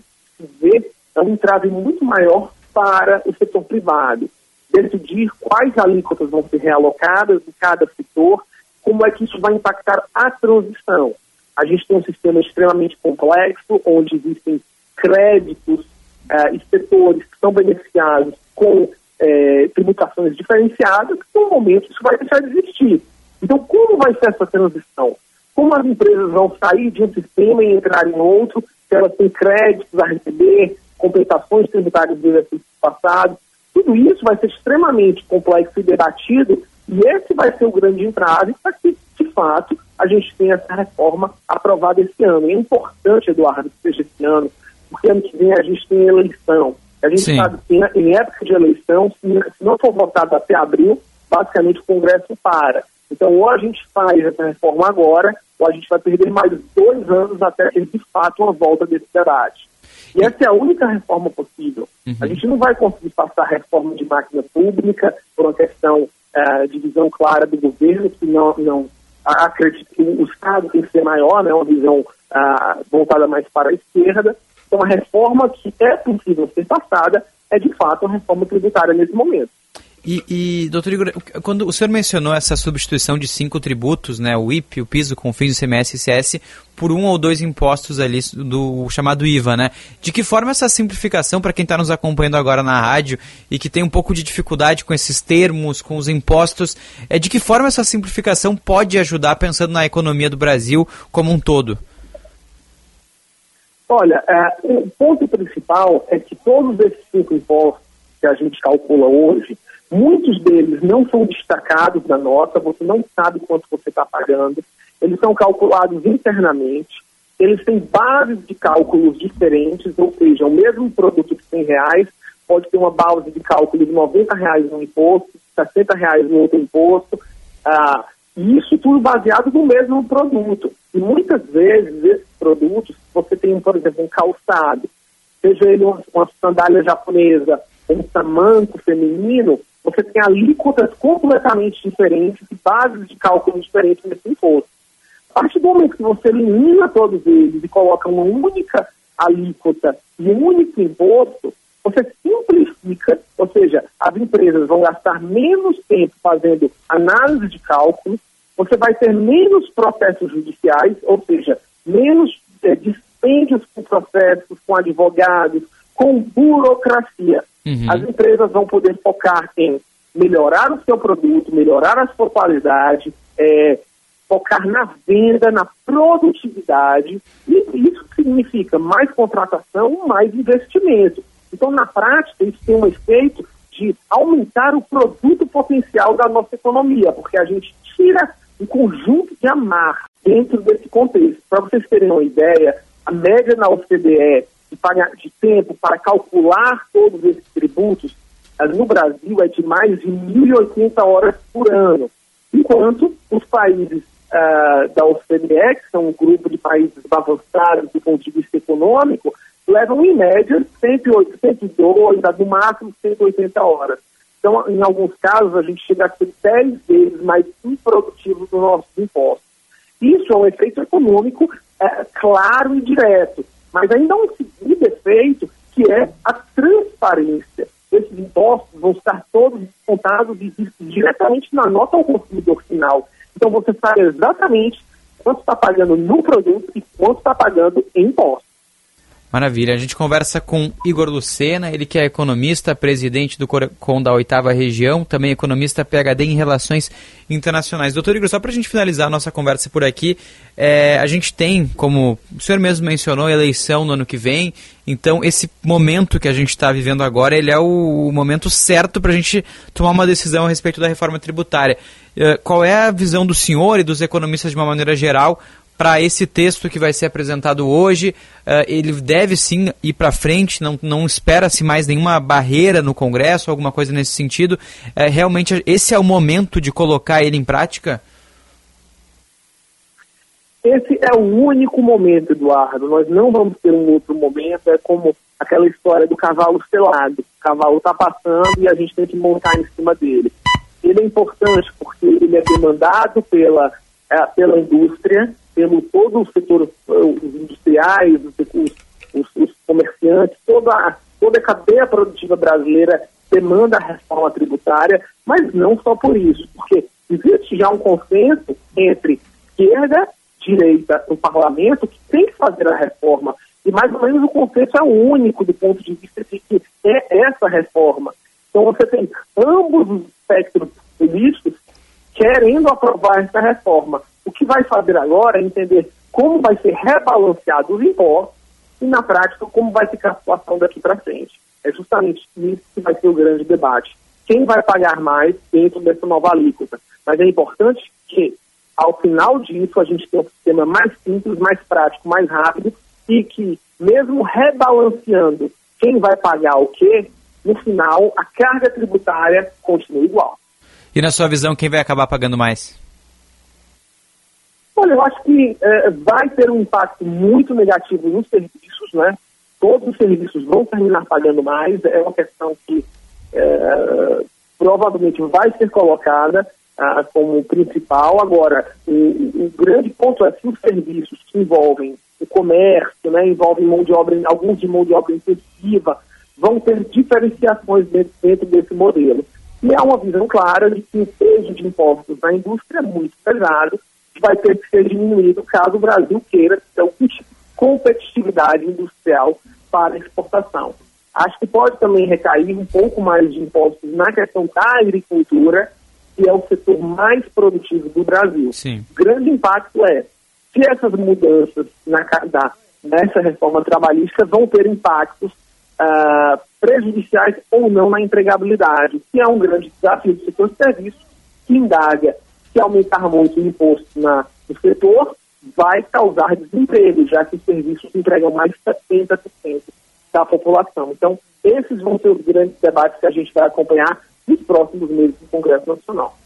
vê é um entrave muito maior para o setor privado decidir quais alíquotas vão ser realocadas em cada setor, como é que isso vai impactar a transição. A gente tem um sistema extremamente complexo, onde existem créditos uh, e setores que são beneficiados com uh, tributações diferenciadas, que no momento isso vai deixar de existir. Então, como vai ser essa transição? Como as empresas vão sair de um sistema e entrar em outro, se elas têm créditos a receber, compensações tributárias do exercício passado, tudo isso vai ser extremamente complexo e debatido, e esse vai ser o grande entrave para que, de fato, a gente tenha essa reforma aprovada esse ano. É importante, Eduardo, que seja esse ano, porque ano que vem a gente tem eleição. A gente Sim. sabe que em época de eleição, se não for votado até abril, basicamente o Congresso para. Então, ou a gente faz essa reforma agora, ou a gente vai perder mais dois anos até ter, de fato, uma volta desse debate. E essa é a única reforma possível. Uhum. A gente não vai conseguir passar a reforma de máquina pública por uma questão uh, de visão clara do governo, que não, não acredito que o Estado tem que ser maior, né, uma visão uh, voltada mais para a esquerda. Então, a reforma que é possível ser passada é, de fato, a reforma tributária nesse momento. E, e, doutor Igor, quando o senhor mencionou essa substituição de cinco tributos, né, o IP, o piso, confins, o CMS e ICS, por um ou dois impostos ali do chamado IVA, né? De que forma essa simplificação, para quem está nos acompanhando agora na rádio e que tem um pouco de dificuldade com esses termos, com os impostos, é de que forma essa simplificação pode ajudar pensando na economia do Brasil como um todo? Olha, é, o ponto principal é que todos esses cinco impostos que a gente calcula hoje, Muitos deles não são destacados na nota, você não sabe quanto você está pagando. Eles são calculados internamente, eles têm bases de cálculos diferentes, ou seja, o mesmo produto de 100 reais pode ter uma base de cálculo de 90 reais no imposto, 60 reais no outro imposto, ah, e isso tudo baseado no mesmo produto. E muitas vezes esses produtos, você tem, por exemplo, um calçado, seja ele uma, uma sandália japonesa, um tamanco feminino, você tem alíquotas completamente diferentes e bases de cálculo diferentes nesse imposto. A partir do momento que você elimina todos eles e coloca uma única alíquota e um único imposto, você simplifica, ou seja, as empresas vão gastar menos tempo fazendo análise de cálculos, você vai ter menos processos judiciais, ou seja, menos é, dispêndios com processos, com advogados, com burocracia. Uhum. As empresas vão poder focar em melhorar o seu produto, melhorar a sua qualidade, é, focar na venda, na produtividade, e isso significa mais contratação, mais investimento. Então, na prática, isso tem um efeito de aumentar o produto potencial da nossa economia, porque a gente tira um conjunto de amarras dentro desse contexto. Para vocês terem uma ideia, a média na OCDE de, de tempo para calcular todos esses tributos no Brasil é de mais de 1.080 horas por ano, enquanto os países uh, da OCDE, que são um grupo de países avançados do ponto de vista econômico, levam em média 108, 102, no máximo 180 horas. Então, em alguns casos, a gente chega a ser 10 vezes mais improdutivo dos nossos impostos. Isso é um efeito econômico é, claro e direto. Mas ainda há um segundo efeito, que é a transparência. Esses impostos vão estar todos descontados diretamente na nota ao consumidor final. Então você sabe exatamente quanto está pagando no produto e quanto está pagando em impostos. Maravilha. A gente conversa com Igor Lucena, ele que é economista, presidente do Corecon da oitava região, também economista PhD em Relações Internacionais. Doutor Igor, só para a gente finalizar a nossa conversa por aqui, é, a gente tem, como o senhor mesmo mencionou, eleição no ano que vem, então esse momento que a gente está vivendo agora, ele é o, o momento certo para a gente tomar uma decisão a respeito da reforma tributária. É, qual é a visão do senhor e dos economistas de uma maneira geral para esse texto que vai ser apresentado hoje. Uh, ele deve sim ir para frente, não, não espera-se mais nenhuma barreira no Congresso, alguma coisa nesse sentido. Uh, realmente, esse é o momento de colocar ele em prática? Esse é o único momento, Eduardo. Nós não vamos ter um outro momento. É como aquela história do cavalo selado. O cavalo está passando e a gente tem que montar em cima dele. Ele é importante porque ele é demandado pela, é, pela indústria, pelo todo o setor, eh, os industriais, os, os, os comerciantes, toda a, toda a cadeia produtiva brasileira demanda a reforma tributária, mas não só por isso, porque existe já um consenso entre esquerda, direita no parlamento que tem que fazer a reforma. E mais ou menos o consenso é único do ponto de vista de que é essa reforma. Então você tem ambos os espectros políticos querendo aprovar essa reforma. O que vai fazer agora é entender como vai ser rebalanceado os impostos e, na prática, como vai ficar a situação daqui para frente. É justamente isso que vai ser o grande debate. Quem vai pagar mais dentro dessa nova alíquota? Mas é importante que, ao final disso, a gente tenha um sistema mais simples, mais prático, mais rápido e que, mesmo rebalanceando quem vai pagar o quê, no final, a carga tributária continua igual. E na sua visão, quem vai acabar pagando mais? Olha, eu acho que é, vai ter um impacto muito negativo nos serviços, né? Todos os serviços vão terminar pagando mais, é uma questão que é, provavelmente vai ser colocada ah, como principal. Agora, o, o, grande ponto é que os serviços que envolvem o comércio, né, envolvem mão de obra, alguns de mão de obra intensiva, vão ter diferenciações dentro, dentro desse modelo. E há uma visão clara de que o peso de impostos na indústria é muito pesado vai ter que ser diminuído caso o Brasil queira ter de competitividade industrial para exportação. Acho que pode também recair um pouco mais de impostos na questão da agricultura, que é o setor mais produtivo do Brasil. Sim. O grande impacto é se essas mudanças na, da, nessa reforma trabalhista vão ter impactos uh, prejudiciais ou não na empregabilidade, que é um grande desafio do setor de serviços, que indaga se aumentar muito o imposto na, no setor, vai causar desemprego, já que os serviços entregam mais de 70% da população. Então, esses vão ser os grandes debates que a gente vai acompanhar nos próximos meses no Congresso Nacional.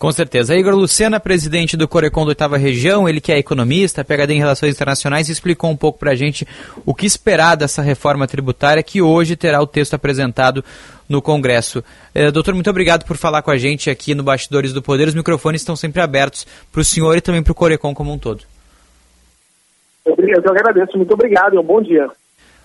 Com certeza. Igor Lucena, presidente do Corecon da Oitava Região, ele que é economista, PhD em Relações Internacionais, explicou um pouco para a gente o que esperar dessa reforma tributária que hoje terá o texto apresentado no Congresso. Eh, doutor, muito obrigado por falar com a gente aqui no Bastidores do Poder. Os microfones estão sempre abertos para o senhor e também para o Corecon como um todo. Eu agradeço. Muito obrigado e um bom dia.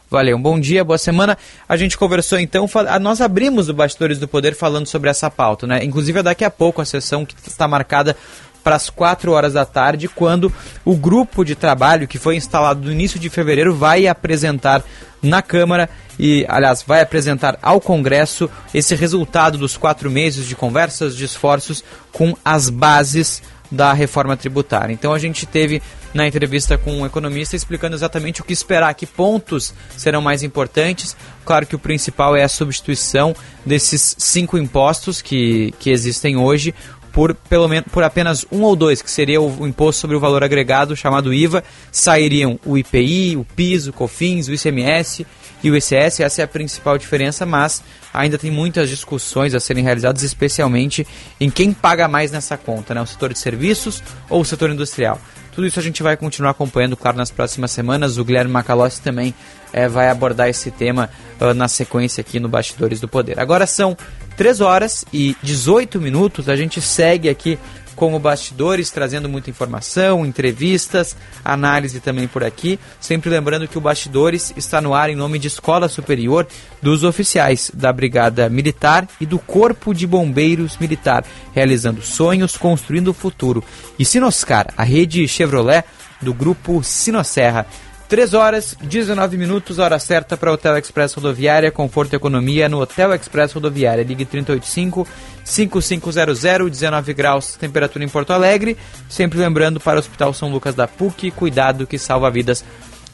Valeu, um bom dia, boa semana. A gente conversou então, nós abrimos o Bastidores do Poder falando sobre essa pauta, né? Inclusive daqui a pouco a sessão que está marcada para as 4 horas da tarde, quando o grupo de trabalho que foi instalado no início de fevereiro vai apresentar na Câmara e, aliás, vai apresentar ao Congresso esse resultado dos quatro meses de conversas, de esforços com as bases da reforma tributária. Então a gente teve na entrevista com um economista explicando exatamente o que esperar, que pontos serão mais importantes. Claro que o principal é a substituição desses cinco impostos que, que existem hoje por pelo menos por apenas um ou dois, que seria o, imposto sobre o valor agregado chamado IVA, sairiam o IPI, o PIS, o COFINS, o ICMS e o ICS. Essa é a principal diferença, mas ainda tem muitas discussões a serem realizadas, especialmente em quem paga mais nessa conta, né? O setor de serviços ou o setor industrial. Tudo isso a gente vai continuar acompanhando, claro, nas próximas semanas. O Guilherme Macalossi também é, vai abordar esse tema uh, na sequência aqui no Bastidores do Poder. Agora são 3 horas e 18 minutos. A gente segue aqui com o Bastidores, trazendo muita informação, entrevistas, análise também por aqui. Sempre lembrando que o Bastidores está no ar em nome de Escola Superior dos Oficiais da Brigada Militar e do Corpo de Bombeiros Militar, realizando sonhos, construindo o futuro. E Sinoscar, a rede Chevrolet do grupo Sinosserra 3 horas 19 minutos, hora certa para Hotel Express Rodoviária, conforto e economia no Hotel Express Rodoviária. Ligue 385 5500 19 graus, temperatura em Porto Alegre. Sempre lembrando para o Hospital São Lucas da PUC, cuidado que salva vidas.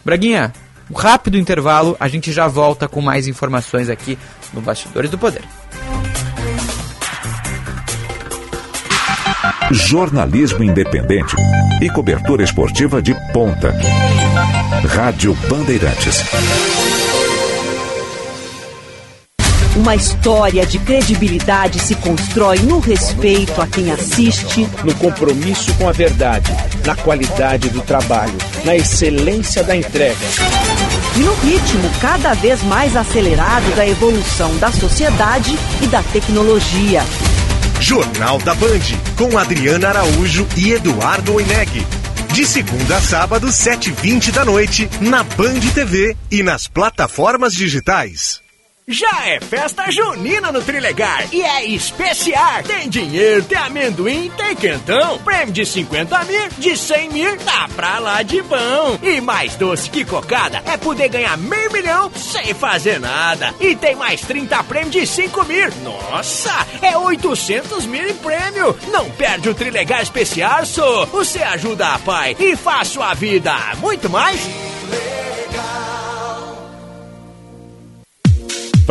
Braguinha, um rápido intervalo, a gente já volta com mais informações aqui no Bastidores do Poder. Jornalismo independente e cobertura esportiva de ponta. Rádio Bandeirantes. Uma história de credibilidade se constrói no respeito a quem assiste, no compromisso com a verdade, na qualidade do trabalho, na excelência da entrega. E no ritmo cada vez mais acelerado da evolução da sociedade e da tecnologia. Jornal da Band, com Adriana Araújo e Eduardo Oineg. De segunda a sábado, 7h20 da noite, na Band TV e nas plataformas digitais. Já é festa junina no Trilegar e é especial. Tem dinheiro, tem amendoim, tem quentão. Prêmio de 50 mil, de 100 mil, tá pra lá de bom. E mais doce que cocada é poder ganhar meio milhão sem fazer nada. E tem mais 30 prêmios de 5 mil. Nossa, é 800 mil em prêmio. Não perde o Trilegar especial, só. Você ajuda a pai e faz sua vida muito mais.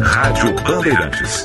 Rádio Bandeirantes.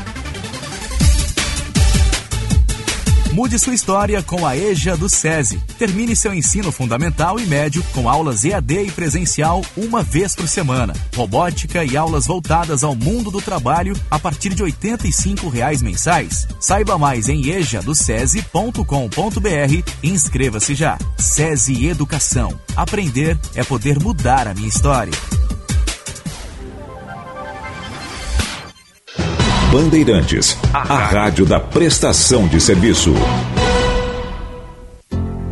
Mude sua história com a EJA do SESI. Termine seu ensino fundamental e médio com aulas EAD e presencial uma vez por semana. Robótica e aulas voltadas ao mundo do trabalho a partir de 85 reais mensais. Saiba mais em ejadocese.com.br e inscreva-se já. SESI Educação. Aprender é poder mudar a minha história. Bandeirantes, a rádio da prestação de serviço.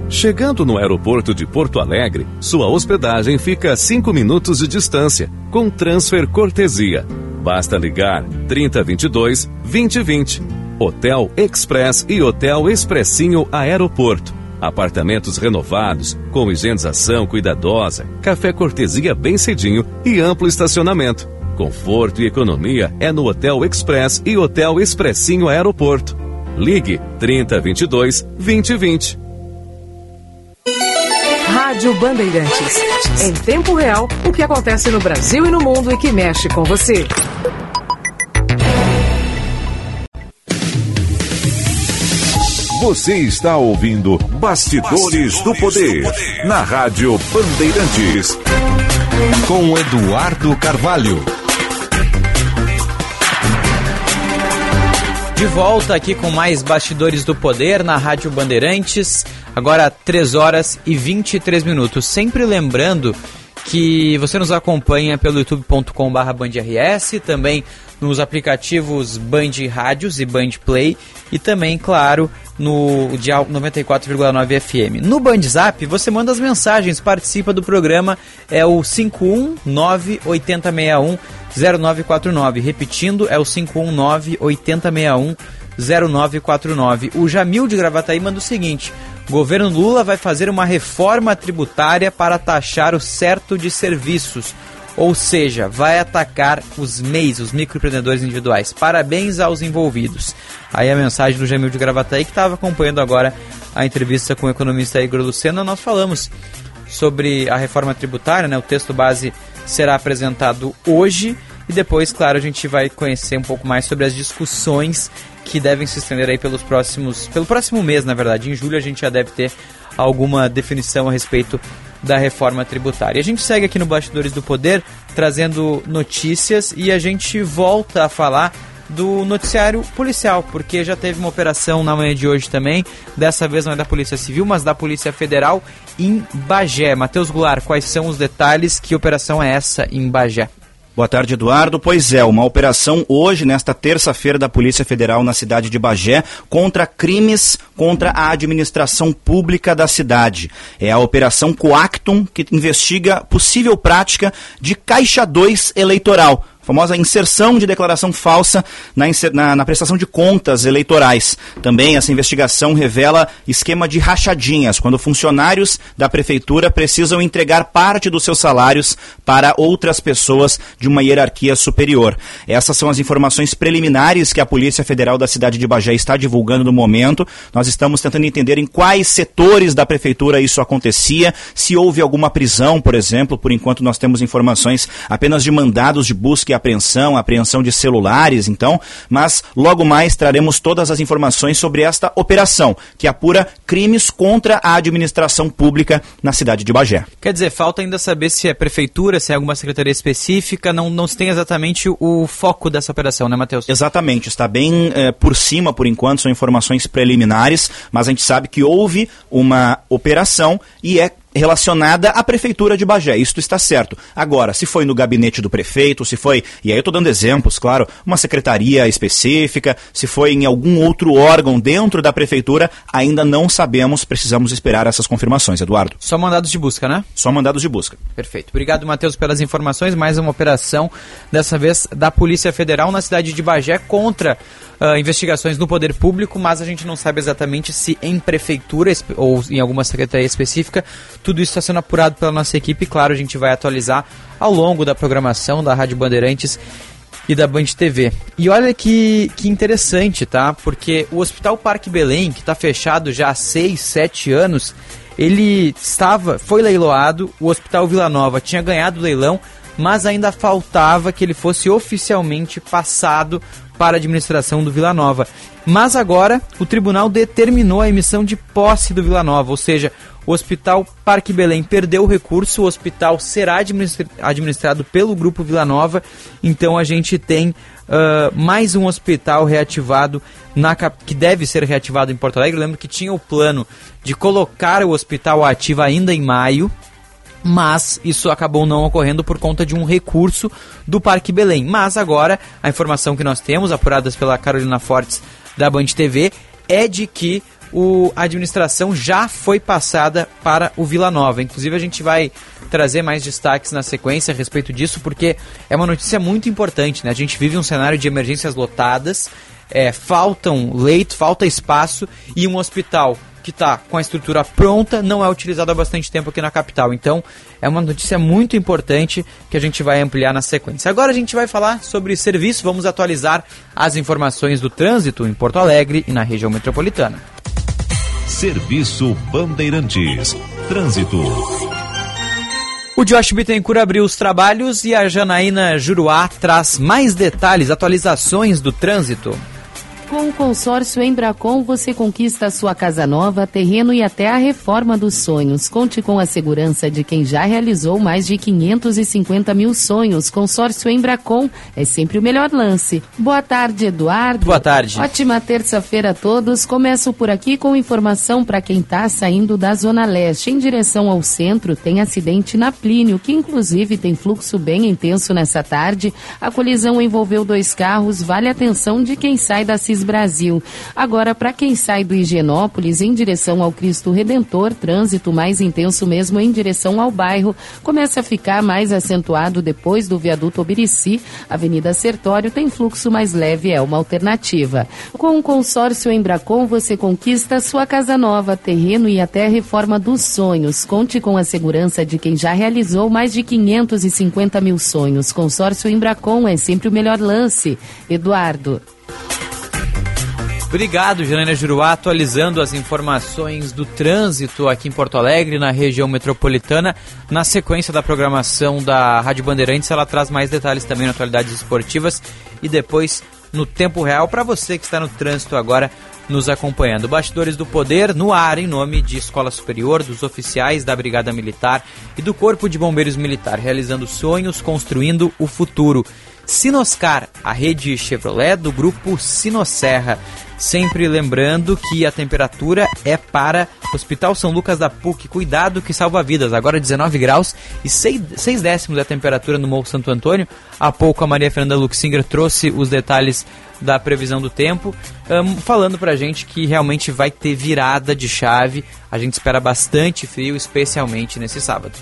Chegando no aeroporto de Porto Alegre, sua hospedagem fica a 5 minutos de distância, com transfer cortesia. Basta ligar 3022 2020. Hotel Express e Hotel Expressinho Aeroporto. Apartamentos renovados, com higienização cuidadosa, café cortesia bem cedinho e amplo estacionamento. Conforto e economia é no Hotel Express e Hotel Expressinho Aeroporto. Ligue 3022 2020. Rádio Bandeirantes. Em tempo real, o que acontece no Brasil e no mundo e que mexe com você. Você está ouvindo Bastidores, do, Poder, na Rádio Bandeirantes. Com Eduardo Carvalho. De volta aqui com mais Bastidores do Poder na Rádio Bandeirantes. Agora 3 horas e 23 minutos. Sempre lembrando que você nos acompanha pelo youtube.com.br bandrs, também nos aplicativos Band Rádios e Band Play e também, claro, no dial 94,9 FM. No Band Zap, você manda as mensagens, participa do programa, é o 519 8061 0949. Repetindo, é o 519 8061 0949. O Jamil de Gravataí manda o seguinte: Governo Lula vai fazer uma reforma tributária para taxar o certo de serviços. Ou seja, vai atacar os MEIs, os microempreendedores individuais. Parabéns aos envolvidos. Aí a mensagem do Jamil de Gravataí, que estava acompanhando agora a entrevista com o economista Igor Lucena, nós falamos sobre a reforma tributária, né? O texto base será apresentado hoje e depois, claro, a gente vai conhecer um pouco mais sobre as discussões que devem se estender aí pelos próximos, pelo próximo mês, na verdade. Em julho a gente já deve ter alguma definição a respeito da reforma tributária. A gente segue aqui no Bastidores do Poder trazendo notícias e a gente volta a falar do noticiário policial, porque já teve uma operação na manhã de hoje também, dessa vez não é da Polícia Civil, mas da Polícia Federal em Bagé. Matheus Goulart, quais são os detalhes? Que operação é essa em Bagé? Boa tarde, Eduardo. Pois é, uma operação hoje, nesta terça-feira, da Polícia Federal na cidade de Bagé, contra crimes contra a administração pública da cidade. É a Operação Coactum, que investiga possível prática de caixa 2 eleitoral famosa inserção de declaração falsa na, na, na, prestação de contas eleitorais. Também essa investigação revela esquema de rachadinhas, quando funcionários da prefeitura precisam entregar parte dos seus salários para outras pessoas de uma hierarquia superior. Essas são as informações preliminares que a Polícia Federal da cidade de Bagé está divulgando no momento. Nós estamos tentando entender em quais setores da prefeitura isso acontecia, se houve alguma prisão, por exemplo. Por enquanto, nós temos informações apenas de mandados de busca e apreensão, apreensão de celulares, então, mas logo mais traremos todas as informações sobre esta operação, que apura crimes contra a administração pública na cidade de Bagé. Quer dizer, falta ainda saber se é prefeitura, se é alguma secretaria específica, não, não se tem exatamente o foco dessa operação, né, Matheus? Exatamente, está bem eh, por cima por enquanto, são informações preliminares, mas a gente sabe que houve uma operação e é relacionada à prefeitura de Bagé. Isso está certo. Agora, se foi no gabinete do prefeito, se foi, e aí eu estou dando exemplos, claro, uma secretaria específica, se foi em algum outro órgão dentro da prefeitura, ainda não sabemos, precisamos esperar essas confirmações, Eduardo. Só mandados de busca, né? Só mandados de busca. Perfeito. Obrigado, Matheus, pelas informações. Mais uma operação, dessa vez da Polícia Federal na cidade de Bagé contra uh, investigações no poder público, mas a gente não sabe exatamente se em prefeitura ou em alguma secretaria específica tudo isso está sendo apurado pela nossa equipe. Claro, a gente vai atualizar ao longo da programação da Rádio Bandeirantes e da Band TV. E olha que, que interessante, tá? Porque o Hospital Parque Belém, que está fechado já há 6, 7 anos, ele estava, foi leiloado, o Hospital Vila Nova tinha ganhado o leilão, mas ainda faltava que ele fosse oficialmente passado para a administração do Vila Nova. Mas agora o tribunal determinou a emissão de posse do Vila Nova, ou seja, o Hospital Parque Belém perdeu o recurso, o hospital será administrado pelo Grupo Vila Nova, então a gente tem uh, mais um hospital reativado, na, que deve ser reativado em Porto Alegre. Eu lembro que tinha o plano de colocar o hospital ativo ainda em maio, mas isso acabou não ocorrendo por conta de um recurso do Parque Belém. Mas agora, a informação que nós temos, apuradas pela Carolina Fortes da Band TV, é de que o, a administração já foi passada para o Vila Nova. Inclusive, a gente vai trazer mais destaques na sequência a respeito disso, porque é uma notícia muito importante. Né? A gente vive um cenário de emergências lotadas, é, faltam leito, falta espaço e um hospital que está com a estrutura pronta não é utilizado há bastante tempo aqui na capital. Então, é uma notícia muito importante que a gente vai ampliar na sequência. Agora a gente vai falar sobre serviço, vamos atualizar as informações do trânsito em Porto Alegre e na região metropolitana. Serviço Bandeirantes. Trânsito. O Josh Bittencourt abriu os trabalhos e a Janaína Juruá traz mais detalhes, atualizações do trânsito. Com o consórcio Embracon, você conquista a sua casa nova, terreno e até a reforma dos sonhos. Conte com a segurança de quem já realizou mais de 550 mil sonhos. Consórcio Embracon é sempre o melhor lance. Boa tarde, Eduardo. Boa tarde. Ótima terça-feira a todos. Começo por aqui com informação para quem está saindo da Zona Leste. Em direção ao centro, tem acidente na Plínio, que inclusive tem fluxo bem intenso nessa tarde. A colisão envolveu dois carros. Vale a atenção de quem sai da CIS Brasil. Agora, para quem sai do Higienópolis em direção ao Cristo Redentor, trânsito mais intenso mesmo em direção ao bairro, começa a ficar mais acentuado depois do viaduto Obirici. Avenida Sertório tem fluxo mais leve, é uma alternativa. Com o consórcio Embracon, você conquista sua casa nova, terreno e até reforma dos sonhos. Conte com a segurança de quem já realizou mais de 550 mil sonhos. Consórcio Embracon é sempre o melhor lance. Eduardo. Obrigado, Janaina Juruá, atualizando as informações do trânsito aqui em Porto Alegre, na região metropolitana. Na sequência da programação da Rádio Bandeirantes, ela traz mais detalhes também na atualidades esportivas e depois no tempo real para você que está no trânsito agora nos acompanhando. Bastidores do Poder no ar em nome de Escola Superior, dos oficiais da Brigada Militar e do Corpo de Bombeiros Militar, realizando sonhos, construindo o futuro. Sinoscar, a rede Chevrolet do grupo Sinosserra. Sempre lembrando que a temperatura é para Hospital São Lucas da PUC. Cuidado que salva vidas. Agora 19 graus e 6, 6 décimos a temperatura no Morro Santo Antônio. Há pouco a Maria Fernanda Luxinger trouxe os detalhes da previsão do tempo, um, falando pra gente que realmente vai ter virada de chave. A gente espera bastante frio, especialmente nesse sábado.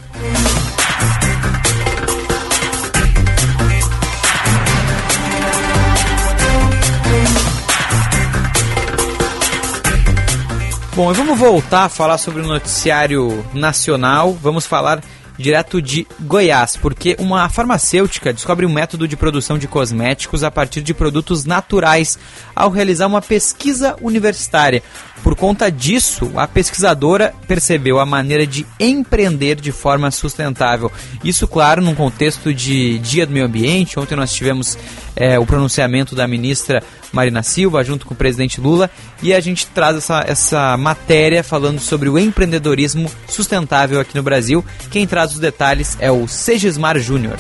Bom, vamos voltar a falar sobre o noticiário nacional. Vamos falar direto de Goiás, porque uma farmacêutica descobre um método de produção de cosméticos a partir de produtos naturais ao realizar uma pesquisa universitária. Por conta disso, a pesquisadora percebeu a maneira de empreender de forma sustentável. Isso, claro, num contexto de Dia do Meio Ambiente. Ontem nós tivemos é, o pronunciamento da ministra Marina Silva junto com o presidente Lula e a gente traz essa, essa matéria falando sobre o empreendedorismo sustentável aqui no Brasil. Quem traz os detalhes é o Segismar Júnior.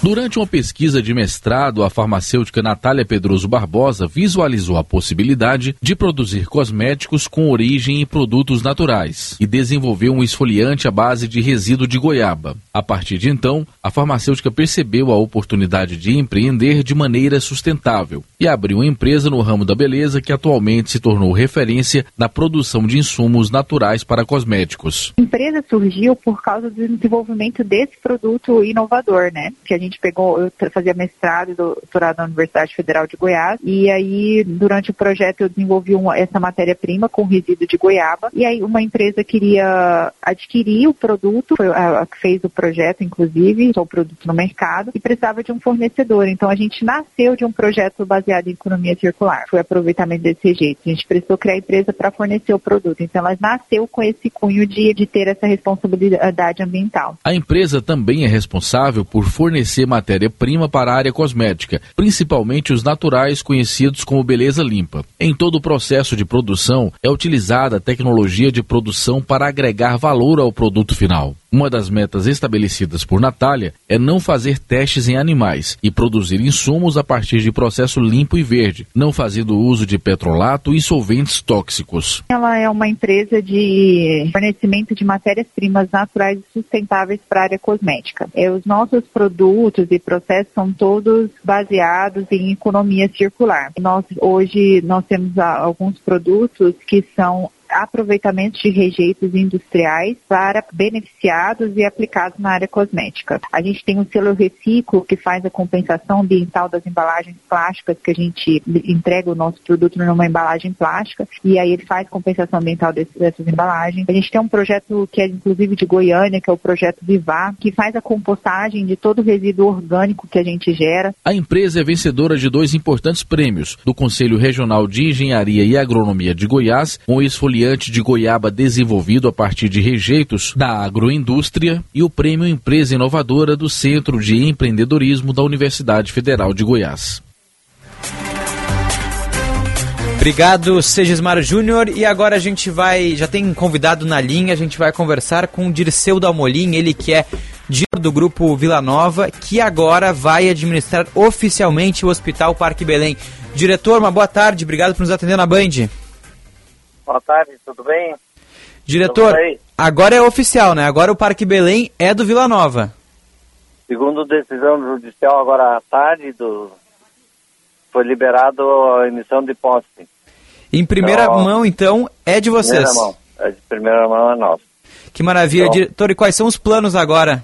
Durante uma pesquisa de mestrado, a farmacêutica Natália Pedroso Barbosa visualizou a possibilidade de produzir cosméticos com origem em produtos naturais e desenvolveu um esfoliante à base de resíduo de goiaba. A partir de então, a farmacêutica percebeu a oportunidade de empreender de maneira sustentável e abriu uma empresa no ramo da beleza que atualmente se tornou referência na produção de insumos naturais para cosméticos. A empresa surgiu por causa do desenvolvimento desse produto inovador, né? Que a gente gente pegou, eu fazia mestrado e doutorado na Universidade Federal de Goiás, e aí durante o projeto eu desenvolvi uma, essa matéria-prima com resíduo de goiaba, e aí uma empresa queria adquirir o produto, foi a, que fez o projeto, inclusive, o produto no mercado, e precisava de um fornecedor. Então a gente nasceu de um projeto baseado em economia circular, foi aproveitamento desse jeito. A gente precisou criar a empresa para fornecer o produto. Então ela nasceu com esse cunho de, de ter essa responsabilidade ambiental. A empresa também é responsável por fornecer matéria-prima para a área cosmética, principalmente os naturais conhecidos como beleza limpa. Em todo o processo de produção é utilizada a tecnologia de produção para agregar valor ao produto final. Uma das metas estabelecidas por Natália é não fazer testes em animais e produzir insumos a partir de processo limpo e verde, não fazendo uso de petrolato e solventes tóxicos. Ela é uma empresa de fornecimento de matérias-primas naturais e sustentáveis para a área cosmética. É, os nossos produtos e processos são todos baseados em economia circular. Nós hoje nós temos alguns produtos que são aproveitamentos de rejeitos industriais para beneficiados e aplicados na área cosmética. A gente tem o selo Reciclo, que faz a compensação ambiental das embalagens plásticas, que a gente entrega o nosso produto numa embalagem plástica, e aí ele faz compensação ambiental dessas embalagens. A gente tem um projeto que é inclusive de Goiânia, que é o projeto Vivar, que faz a compostagem de todo o resíduo orgânico que a gente gera. A empresa é vencedora de dois importantes prêmios, do Conselho Regional de Engenharia e Agronomia de Goiás, com esfoliante esfoliante de goiaba desenvolvido a partir de rejeitos da agroindústria e o Prêmio Empresa Inovadora do Centro de Empreendedorismo da Universidade Federal de Goiás. Obrigado, Segismar Júnior. E agora a gente vai, já tem um convidado na linha, a gente vai conversar com o Dirceu Dalmolin, ele que é diretor do grupo Vila Nova, que agora vai administrar oficialmente o Hospital Parque Belém. Diretor, uma boa tarde, obrigado por nos atender na Band. Boa tarde, tudo bem? Diretor, agora é oficial, né? Agora o Parque Belém é do Vila Nova. Segundo decisão judicial agora à tarde, do... foi liberado a emissão de posse. Em primeira Então, mão, então, é de vocês. Primeira mão. É de primeira mão é nossa. Que maravilha. Então- Diretor, e quais são os planos agora?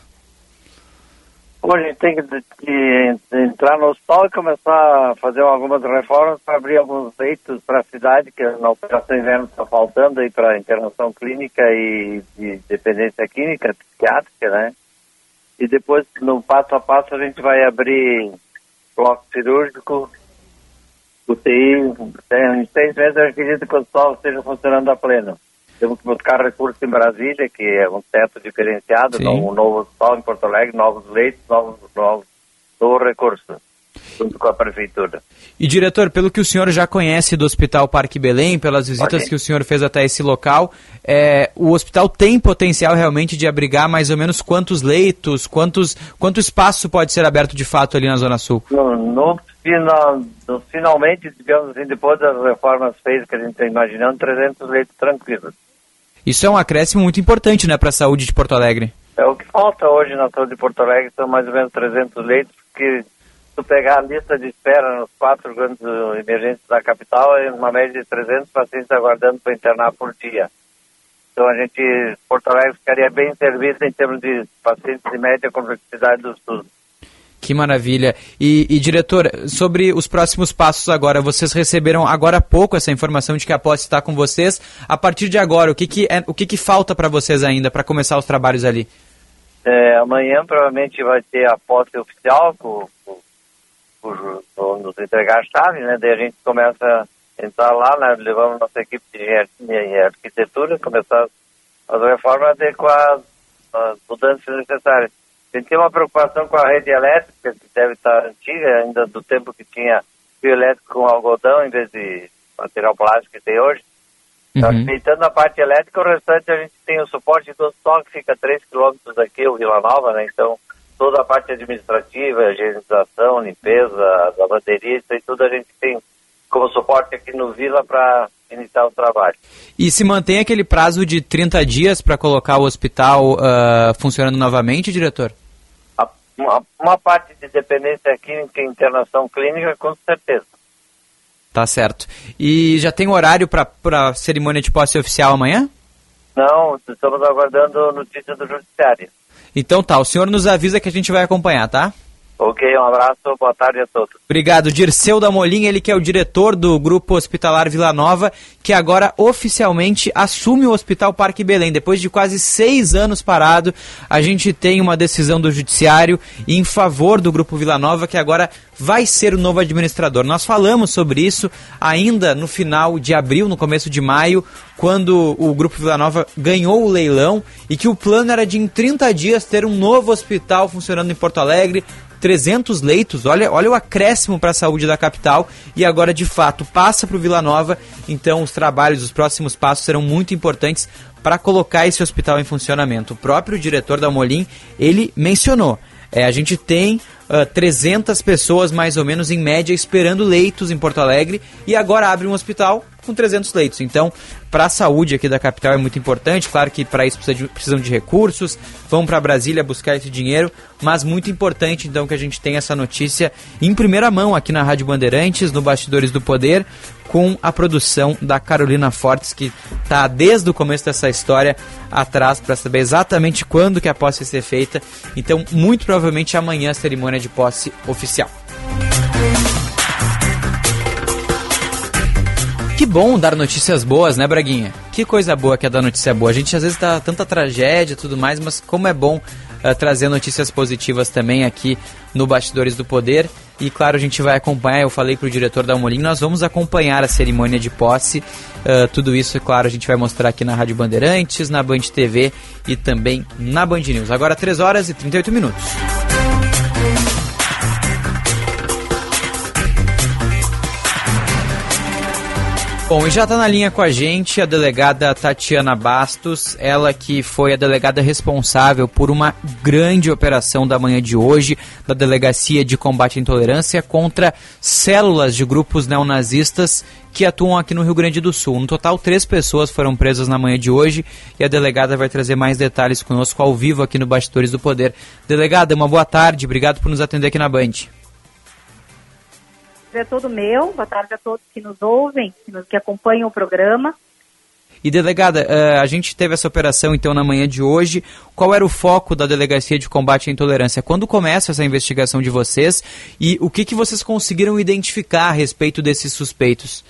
Hoje a gente tem que, que entrar no hospital e começar a fazer algumas reformas para abrir alguns leitos para a cidade, que na operação inverno está faltando aí para internação clínica e de dependência química, psiquiátrica, né? E depois, no passo a passo, a gente vai abrir bloco cirúrgico, UTI. Em seis meses eu acredito que o hospital esteja funcionando a pleno. Temos que buscar recursos em Brasília, que é um teto diferenciado, Sim. um novo hospital em Porto Alegre, novos leitos, novos, novos, novos recursos, junto com a prefeitura. E diretor, pelo que o senhor já conhece do Hospital Parque Belém, pelas visitas que o senhor fez até esse local, é, o hospital tem potencial realmente de abrigar mais ou menos quantos leitos, quantos, quanto espaço pode ser aberto de fato ali na Zona Sul? No, no, final, finalmente, digamos assim, depois das reformas feitas que a gente está imaginando, 300 leitos tranquilos. Isso é um acréscimo muito importante, né, para a saúde de Porto Alegre. É o que falta hoje na saúde de Porto Alegre, são mais ou menos 300 leitos, porque se tu pegar a lista de espera nos quatro grandes uh, emergências da capital, é uma média de 300 pacientes aguardando para internar por dia. Então a gente, Porto Alegre ficaria bem servido em termos de pacientes de média complexidade do SUS. Que maravilha. E, e, diretor, sobre os próximos passos agora, vocês receberam agora há pouco essa informação de que a posse está com vocês. A partir de agora, o que, que, é, o que, que falta para vocês ainda para começar os trabalhos ali? É, amanhã provavelmente vai ter a posse oficial, com, nos entregar a chave, né? Daí a gente começa a entrar lá, né? levamos nossa equipe de arquitetura, começar as reformas adequadas, as mudanças necessárias. A gente tem uma preocupação com a rede elétrica, que deve estar antiga, ainda do tempo que tinha fio elétrico com algodão em vez de material plástico que tem hoje. Então, Respeitando a parte elétrica, o restante a gente tem o suporte do que fica a 3 quilômetros daqui, o Vila Nova, né? Então, toda a parte administrativa, higienização, limpeza, lavanderia, isso aí tudo a gente tem como suporte aqui no Vila para iniciar o trabalho. E se mantém aquele prazo de 30 dias para colocar o hospital ah, funcionando novamente, diretor? Uma, uma parte de dependência química e internação clínica, com certeza. Tá certo. E já tem horário para a cerimônia de posse oficial amanhã? Não, estamos aguardando notícia do Judiciário. Então tá, o senhor nos avisa que a gente vai acompanhar, tá? Ok, um abraço, boa tarde a todos. Obrigado, Dirceu Damolim, ele que é o diretor do Grupo Hospitalar Vila Nova, que agora oficialmente assume o Hospital Parque Belém. Depois de quase seis anos parado, a gente tem uma decisão do Judiciário em favor do Grupo Vila Nova, que agora vai ser o novo administrador. Nós falamos sobre isso ainda no final de abril, no começo de maio, quando o Grupo Vila Nova ganhou o leilão e que o plano era de em 30 dias ter um novo hospital funcionando em Porto Alegre, 300 leitos, olha, olha o acréscimo para a saúde da capital. E agora de fato passa para o Vila Nova, então os trabalhos, os próximos passos serão muito importantes para colocar esse hospital em funcionamento. O próprio diretor da Molim, ele mencionou, é, a gente tem uh, 300 pessoas mais ou menos em média esperando leitos em Porto Alegre. E agora abre um hospital com 300 leitos. Então, para a saúde aqui da capital é muito importante. Claro que para isso precisa de- precisam de recursos, vão para Brasília buscar esse dinheiro, mas muito importante então que a gente tenha essa notícia em primeira mão aqui na Rádio Bandeirantes, no Bastidores do Poder, com a produção da Carolina Fortes, que está desde o começo dessa história atrás para saber exatamente quando que a posse vai ser feita. Então, muito provavelmente amanhã a cerimônia de posse oficial. Bom dar notícias boas, né, Braguinha? Que coisa boa que é dar notícia boa. A gente às vezes tá tanta tragédia e tudo mais, mas como é bom eh, trazer notícias positivas também aqui no Bastidores do Poder. E claro, a gente vai acompanhar, eu falei pro diretor da Molim, nós vamos acompanhar a cerimônia de posse. Eh, tudo isso, é claro, a gente vai mostrar aqui na Rádio Bandeirantes, na Band TV e também na Band News. Agora 3 horas e 38 minutos. Bom, e já está na linha com a gente a delegada Tatiana Bastos, ela que foi a delegada responsável por uma grande operação da manhã de hoje da Delegacia de Combate à Intolerância contra células de grupos neonazistas que atuam aqui no Rio Grande do Sul. No total, três pessoas foram presas na manhã de hoje e a delegada vai trazer mais detalhes conosco ao vivo aqui no Bastidores do Poder. Delegada, uma boa tarde, obrigado por nos atender aqui na Band é todo meu. Boa tarde a todos que nos ouvem, que, nos, que acompanham o programa. E delegada, uh, a gente teve essa operação então na manhã de hoje. Qual era o foco da Delegacia de Combate à Intolerância? Quando começa essa investigação de vocês e o que, que vocês conseguiram identificar a respeito desses suspeitos?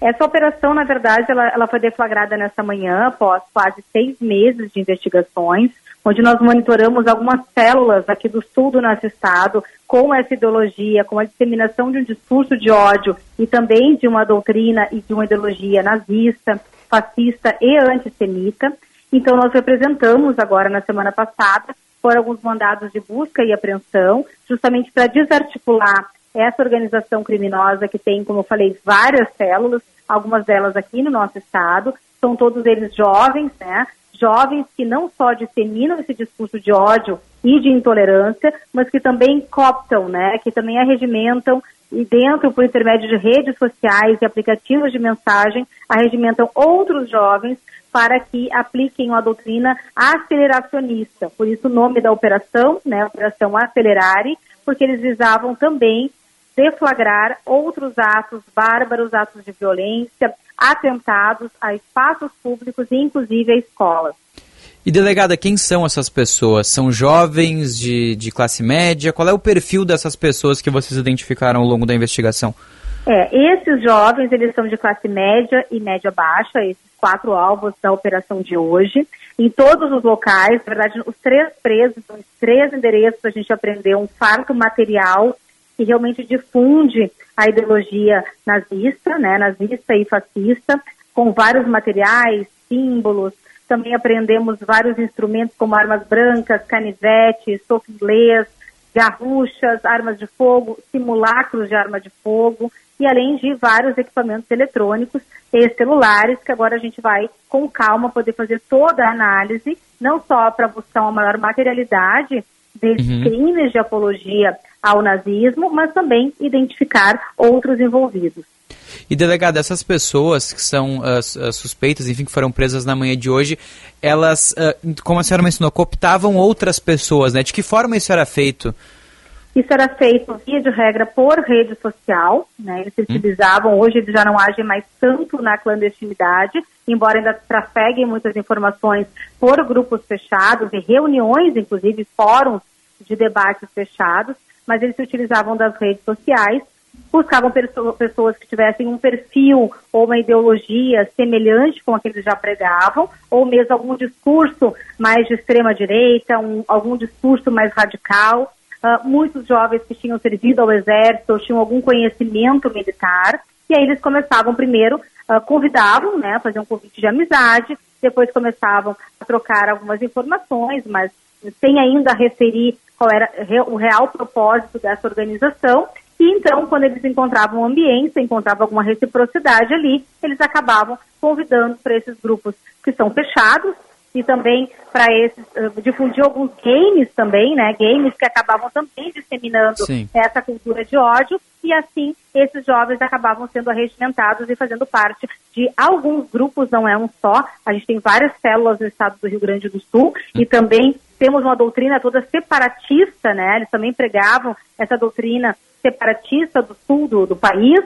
Essa operação, na verdade, ela, ela foi deflagrada nessa manhã, após quase seis meses de investigações onde nós monitoramos algumas células aqui do sul do nosso estado com essa ideologia, com a disseminação de um discurso de ódio e também de uma doutrina e de uma ideologia nazista, fascista e antissemita. Então, nós representamos agora, na semana passada, por alguns mandados de busca e apreensão, justamente para desarticular essa organização criminosa que tem, como eu falei, várias células, algumas delas aqui no nosso estado, são todos eles jovens, né? Jovens que não só disseminam esse discurso de ódio e de intolerância, mas que também cooptam, né, que também arregimentam e dentro, por intermédio de redes sociais e aplicativos de mensagem, arregimentam outros jovens para que apliquem uma doutrina aceleracionista. Por isso o nome da operação, né, Operação Acelerare, porque eles visavam também deflagrar outros atos bárbaros, atos de violência, atentados a espaços públicos e inclusive a escolas. E delegada, quem são essas pessoas? São jovens de, de classe média? Qual é o perfil dessas pessoas que vocês identificaram ao longo da investigação? É, esses jovens, eles são de classe média e média baixa, esses quatro alvos da operação de hoje. Em todos os locais, na verdade, os três presos, os três endereços, a gente aprendeu um farto material que realmente difunde a ideologia nazista, né, nazista e fascista, com vários materiais, símbolos. Também aprendemos vários instrumentos como armas brancas, canivetes, soco inglês, garruchas, armas de fogo, simulacros de arma de fogo e além de vários equipamentos eletrônicos e celulares que agora a gente vai com calma poder fazer toda a análise, não só para buscar uma maior materialidade desses uhum. crimes de apologia ao nazismo, mas também identificar outros envolvidos. E delegada, essas pessoas que são uh, suspeitas, enfim, que foram presas na manhã de hoje, elas, uh, como a senhora mencionou, cooptavam outras pessoas, né? De que forma isso era feito? Isso era feito, via de regra, por rede social, né? Eles se hum. utilizavam, hoje eles já não agem mais tanto na clandestinidade, embora ainda trafeguem muitas informações por grupos fechados e reuniões, inclusive fóruns de debates fechados, mas eles se utilizavam das redes sociais, buscavam pessoas que tivessem um perfil ou uma ideologia semelhante com a que eles já pregavam, ou mesmo algum discurso mais de extrema direita, um, algum discurso mais radical. Uh, muitos jovens que tinham servido ao exército ou tinham algum conhecimento militar, e aí eles começavam primeiro, uh, convidavam, né, fazer um convite de amizade, depois começavam a trocar algumas informações, mas sem ainda referir qual era o real propósito dessa organização. E então, quando eles encontravam ambiência, encontravam alguma reciprocidade ali, eles acabavam convidando para esses grupos que são fechados e também para esses uh, difundir alguns games também, né? Games que acabavam também disseminando Sim. essa cultura de ódio e assim esses jovens acabavam sendo arregimentados e fazendo parte de alguns grupos, não é um só. A gente tem várias células no estado do Rio Grande do Sul e também temos uma doutrina toda separatista, né? Eles também pregavam essa doutrina separatista do sul do, do país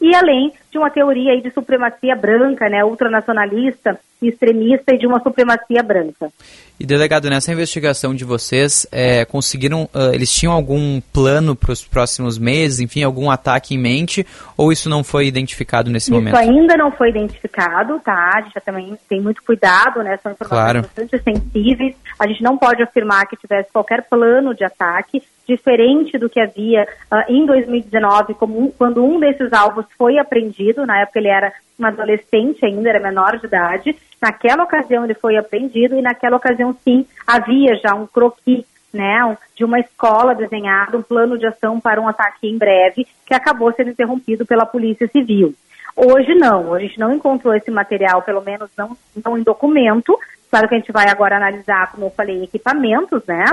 e além de uma teoria aí de supremacia branca, né, ultranacionalista, extremista e de uma supremacia branca. E delegado, nessa investigação de vocês, é, conseguiram, uh, eles tinham algum plano para os próximos meses, enfim, algum ataque em mente, ou isso não foi identificado nesse isso momento? Isso ainda não foi identificado, tá? A gente já também tem muito cuidado, né? São informações claro. bastante sensíveis. A gente não pode afirmar que tivesse qualquer plano de ataque, diferente do que havia uh, em 2019, como quando um desses alvos foi apreendido, na época ele era um adolescente ainda, era menor de idade, Naquela ocasião ele foi apreendido e naquela ocasião sim havia já um croquis né, de uma escola desenhado, um plano de ação para um ataque em breve, que acabou sendo interrompido pela Polícia Civil. Hoje não, a gente não encontrou esse material, pelo menos não, não em documento. Claro que a gente vai agora analisar, como eu falei, equipamentos, né?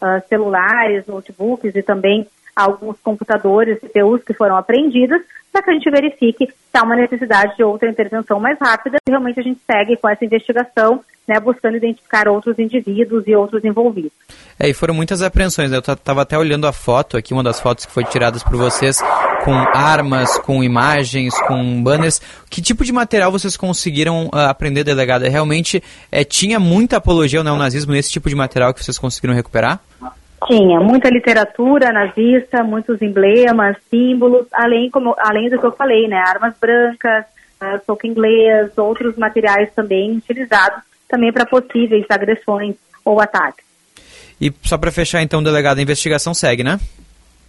Uh, celulares, notebooks e também alguns computadores, CPUs que foram apreendidos, para que a gente verifique se há uma necessidade de outra intervenção mais rápida. E realmente a gente segue com essa investigação, né, buscando identificar outros indivíduos e outros envolvidos. É, e foram muitas apreensões. Né? Eu estava até olhando a foto aqui, uma das fotos que foi tiradas por vocês, com armas, com imagens, com banners. Que tipo de material vocês conseguiram uh, aprender, delegada? Realmente é, tinha muita apologia ao neonazismo nesse tipo de material que vocês conseguiram recuperar? Tinha muita literatura nazista, muitos emblemas, símbolos, além, como, além do que eu falei, né? Armas brancas, uh, soco inglês, outros materiais também utilizados também para possíveis agressões ou ataques. E só para fechar então, delegado, a investigação segue, né?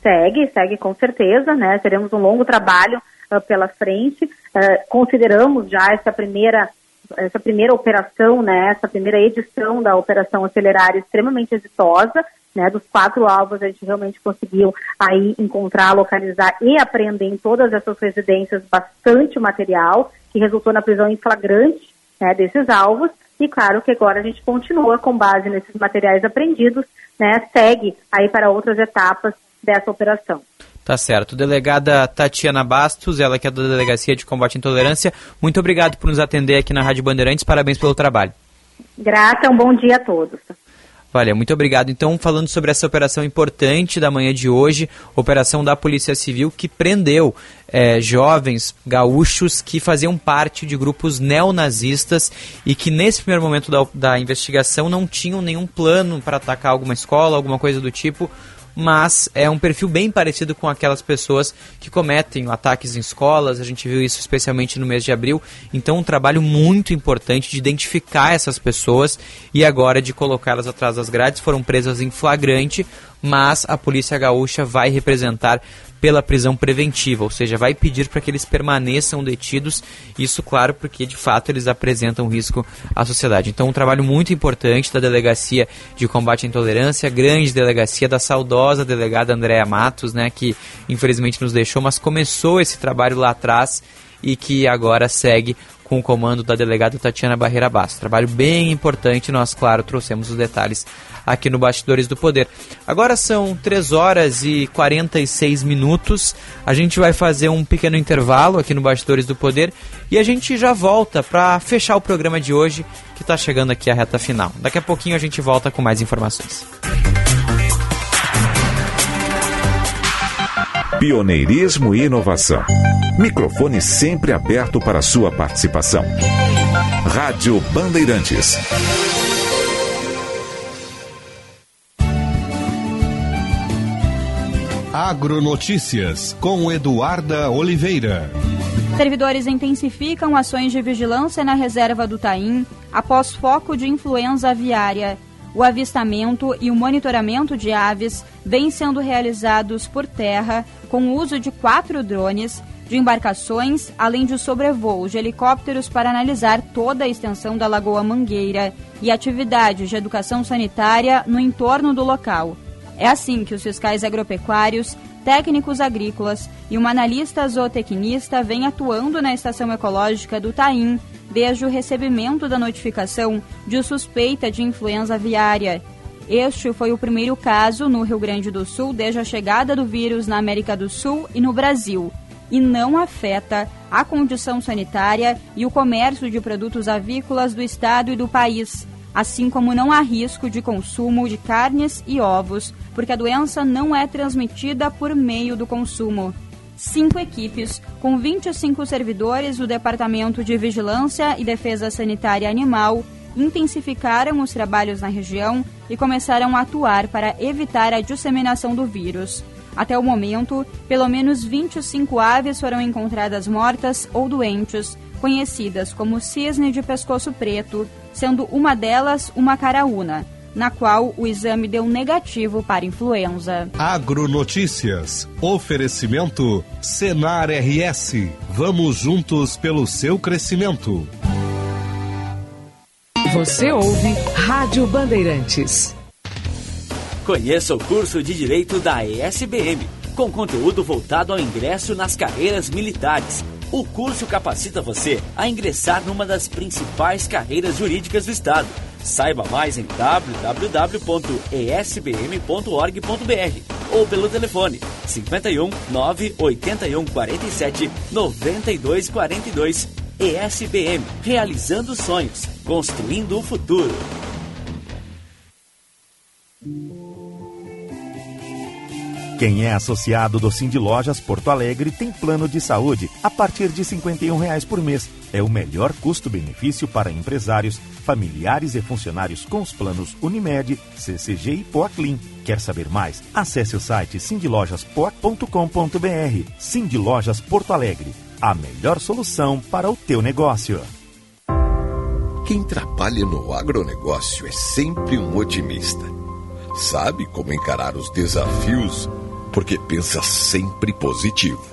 Segue, segue com certeza, né? Teremos um longo trabalho uh, pela frente. Uh, consideramos já essa primeira essa primeira operação, né, essa primeira edição da Operação Acelerar extremamente exitosa, né, dos quatro alvos a gente realmente conseguiu aí encontrar, localizar e apreender em todas essas residências bastante material que resultou na prisão em flagrante né, desses alvos e claro que agora a gente continua com base nesses materiais apreendidos, né, segue aí para outras etapas dessa operação. Tá certo. Delegada Tatiana Bastos, ela que é da Delegacia de Combate à Intolerância, muito obrigado por nos atender aqui na Rádio Bandeirantes, parabéns pelo trabalho. Grata, um bom dia a todos. Valeu, muito obrigado. Então, falando sobre essa operação importante da manhã de hoje, operação da Polícia Civil que prendeu é, jovens gaúchos que faziam parte de grupos neonazistas e que nesse primeiro momento da, da investigação não tinham nenhum plano para atacar alguma escola, alguma coisa do tipo mas é um perfil bem parecido com aquelas pessoas que cometem ataques em escolas, a gente viu isso especialmente no mês de abril, então um trabalho muito importante de identificar essas pessoas e agora de colocá-las atrás das grades, foram presas em flagrante, mas a Polícia Gaúcha vai representar pela prisão preventiva, ou seja, vai pedir para que eles permaneçam detidos. Isso, claro, porque de fato eles apresentam risco à sociedade. Então, um trabalho muito importante da Delegacia de Combate à Intolerância, grande delegacia da saudosa delegada Andréa Matos, né, que infelizmente nos deixou, mas começou esse trabalho lá atrás e que agora segue com o comando da delegada Tatiana Barreira Bastos. Trabalho bem importante, nós, claro, trouxemos os detalhes aqui no Bastidores do Poder. Agora são 3 horas e 46 minutos. A gente vai fazer um pequeno intervalo aqui no Bastidores do Poder e a gente já volta para fechar o programa de hoje, que está chegando aqui a reta final. Daqui a pouquinho a gente volta com mais informações. Pioneirismo e inovação. Microfone sempre aberto para sua participação. Rádio Bandeirantes. Agronotícias com Eduarda Oliveira. Servidores intensificam ações de vigilância na reserva do Taim após foco de influenza aviária. O avistamento e o monitoramento de aves vêm sendo realizados por terra com o uso de quatro drones, de embarcações, além de sobrevoos de helicópteros para analisar toda a extensão da Lagoa Mangueira e atividades de educação sanitária no entorno do local. É assim que os fiscais agropecuários, técnicos agrícolas e uma analista zootecnista vêm atuando na estação ecológica do Taim desde o recebimento da notificação de suspeita de influenza aviária. Este foi o primeiro caso no Rio Grande do Sul desde a chegada do vírus na América do Sul e no Brasil, e não afeta a condição sanitária e o comércio de produtos avícolas do estado e do país assim como não há risco de consumo de carnes e ovos, porque a doença não é transmitida por meio do consumo. Cinco equipes, com 25 servidores do Departamento de Vigilância e Defesa Sanitária Animal, intensificaram os trabalhos na região e começaram a atuar para evitar a disseminação do vírus. Até o momento, pelo menos 25 aves foram encontradas mortas ou doentes, conhecidas como cisne de pescoço preto, sendo uma delas uma caraúna, na qual o exame deu negativo para influenza. Agronotícias. Oferecimento Senar RS. Vamos juntos pelo seu crescimento. Você ouve Rádio Bandeirantes. Conheça o curso de Direito da ESBM, com conteúdo voltado ao ingresso nas carreiras militares O curso capacita você a ingressar numa das principais carreiras jurídicas do Estado. Saiba mais em www.esbm.org.br ou pelo telefone 51 981 47 92 42. ESBM, realizando sonhos, construindo o futuro. Quem é associado do Cindy Lojas Porto Alegre tem plano de saúde a partir de 51 reais por mês. É o melhor custo-benefício para empresários, familiares e funcionários com os planos Unimed, CCG e Poaclin. Quer saber mais? Acesse o site cindylojaspoa.com.br. Cindy Lojas Porto Alegre, a melhor solução para o teu negócio. Quem trabalha no agronegócio é sempre um otimista. Sabe como encarar os desafios porque pensa sempre positivo.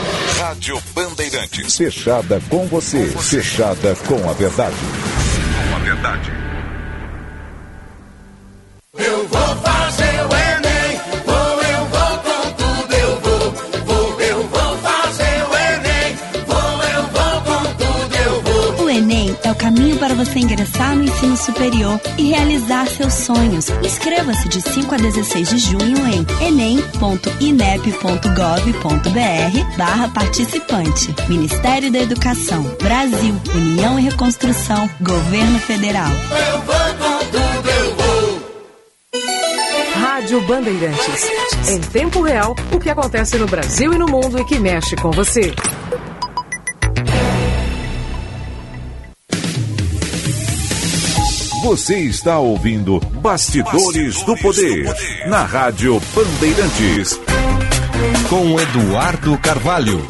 Rádio Bandeirantes. Fechada com você. Fechada com a verdade. Com a verdade. Eu vou fazer você ingressar no ensino superior e realizar seus sonhos. Inscreva-se de 5 a 16 de junho em enem.inep.gov.br barra participante. Ministério da Educação, Brasil, União e Reconstrução, Governo Federal. Eu. Rádio Bandeirantes. Em tempo real, o que acontece no Brasil e no mundo e que mexe com você. Você está ouvindo Bastidores, do, Poder, na Rádio Bandeirantes. Com Eduardo Carvalho.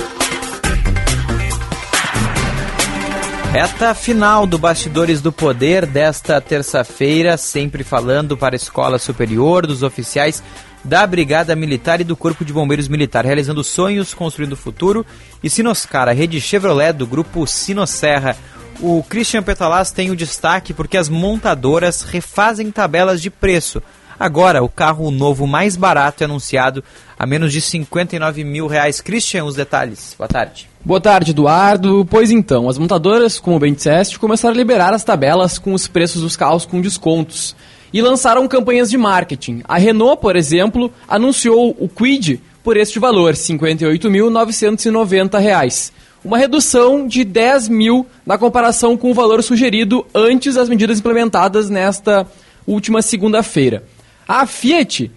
Reta final do Bastidores do Poder desta terça-feira, sempre falando para a Escola Superior, dos oficiais da Brigada Militar e do Corpo de Bombeiros Militar, realizando sonhos, construindo o futuro. E Sinoscar, a rede Chevrolet do grupo Sinosserra. O Christian Petalaz tem o destaque porque as montadoras refazem tabelas de preço. Agora, o carro novo mais barato é anunciado a menos de 59 mil reais. Christian, os detalhes. Boa tarde. Boa tarde, Eduardo. Pois então, as montadoras, como bem disseste, começaram a liberar as tabelas com os preços dos carros com descontos. E lançaram campanhas de marketing. A Renault, por exemplo, anunciou o Quid por este valor, R$ 58.990 uma redução de 10 mil na comparação com o valor sugerido antes das medidas implementadas nesta última segunda-feira. A Fiat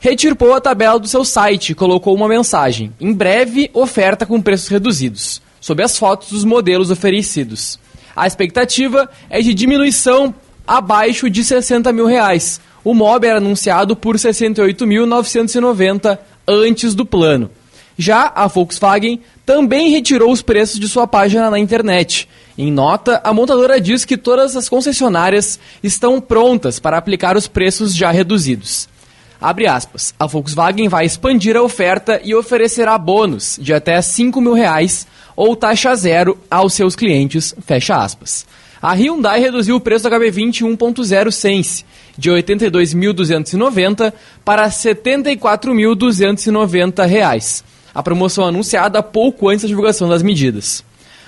retirou a tabela do seu site e colocou uma mensagem: em breve oferta com preços reduzidos, sob as fotos dos modelos oferecidos. A expectativa é de diminuição abaixo de 60 mil reais. O MOB era anunciado por 68.990 antes do plano. Já a Volkswagen também retirou os preços de sua página na internet. Em nota, a montadora diz que todas as concessionárias estão prontas para aplicar os preços já reduzidos. Abre aspas. A Volkswagen vai expandir a oferta e oferecerá bônus de até 5 mil reais ou taxa zero aos seus clientes. Fecha aspas. A Hyundai reduziu o preço do HB20 1.0 Sense de R$ 82.290 para 74.290 reais a promoção anunciada pouco antes da divulgação das medidas.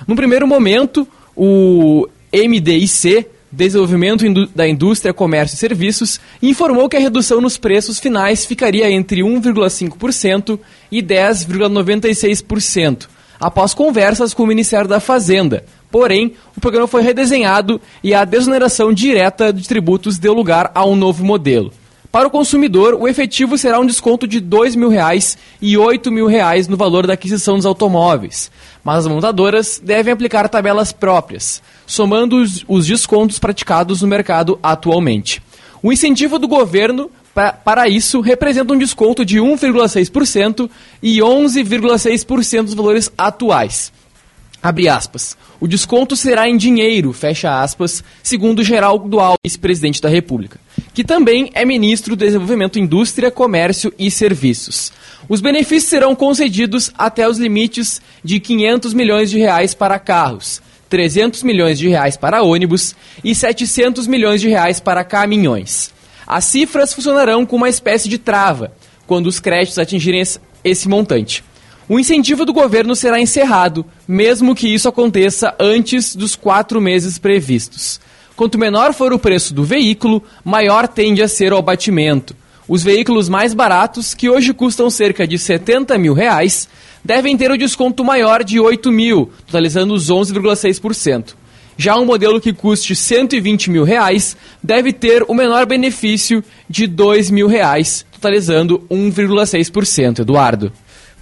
No primeiro momento, o MDIC, Desenvolvimento da Indústria, Comércio e Serviços, informou que a redução nos preços finais ficaria entre 1,5% e 10,96%, após conversas com o Ministério da Fazenda. Porém, o programa foi redesenhado e a desoneração direta de tributos deu lugar a um novo modelo. Para o consumidor, o efetivo será um desconto de 2 mil reais e 8 mil reais no valor da aquisição dos automóveis. Mas as montadoras devem aplicar tabelas próprias, somando os, os descontos praticados no mercado atualmente. O incentivo do governo pa, para isso representa um desconto de 1,6% e 11,6% dos valores atuais. Abre aspas. O desconto será em dinheiro, fecha aspas, segundo Geraldo Alves, presidente da República, que também é ministro do Desenvolvimento, Indústria, Comércio e Serviços. Os benefícios serão concedidos até os limites de 500 milhões de reais para carros, 300 milhões de reais para ônibus e 700 milhões de reais para caminhões. As cifras funcionarão como uma espécie de trava quando os créditos atingirem esse montante. O incentivo do governo será encerrado, mesmo que isso aconteça antes dos quatro meses previstos. Quanto menor for o preço do veículo, maior tende a ser o abatimento. Os veículos mais baratos, que hoje custam cerca de 70 mil reais, devem ter o desconto maior de 8 mil, totalizando os 11,6%. Já um modelo que custe 120 mil reais deve ter o menor benefício de 2 mil reais, totalizando 1,6%. Eduardo.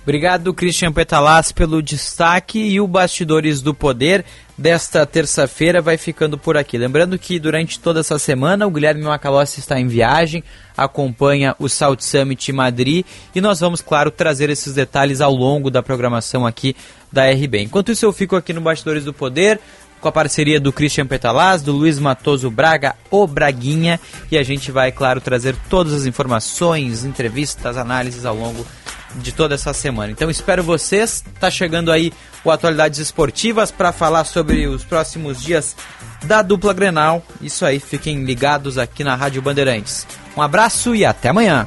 Obrigado, Christian Petalas, pelo destaque e o Bastidores do Poder desta terça-feira vai ficando por aqui. Lembrando que durante toda essa semana o Guilherme Macalossi está em viagem, acompanha o South Summit Madrid e nós vamos, claro, trazer esses detalhes ao longo da programação aqui da RB. Enquanto isso, eu fico aqui no Bastidores do Poder com a parceria do Christian Petalaz, do Luiz Matoso Braga, o Braguinha, e a gente vai, claro, trazer todas as informações, entrevistas, análises ao longo de toda essa semana. Então espero vocês. Tá chegando aí o Atualidades Esportivas para falar sobre os próximos dias da dupla Grenal. Isso aí, fiquem ligados aqui na Rádio Bandeirantes. Um abraço e até amanhã.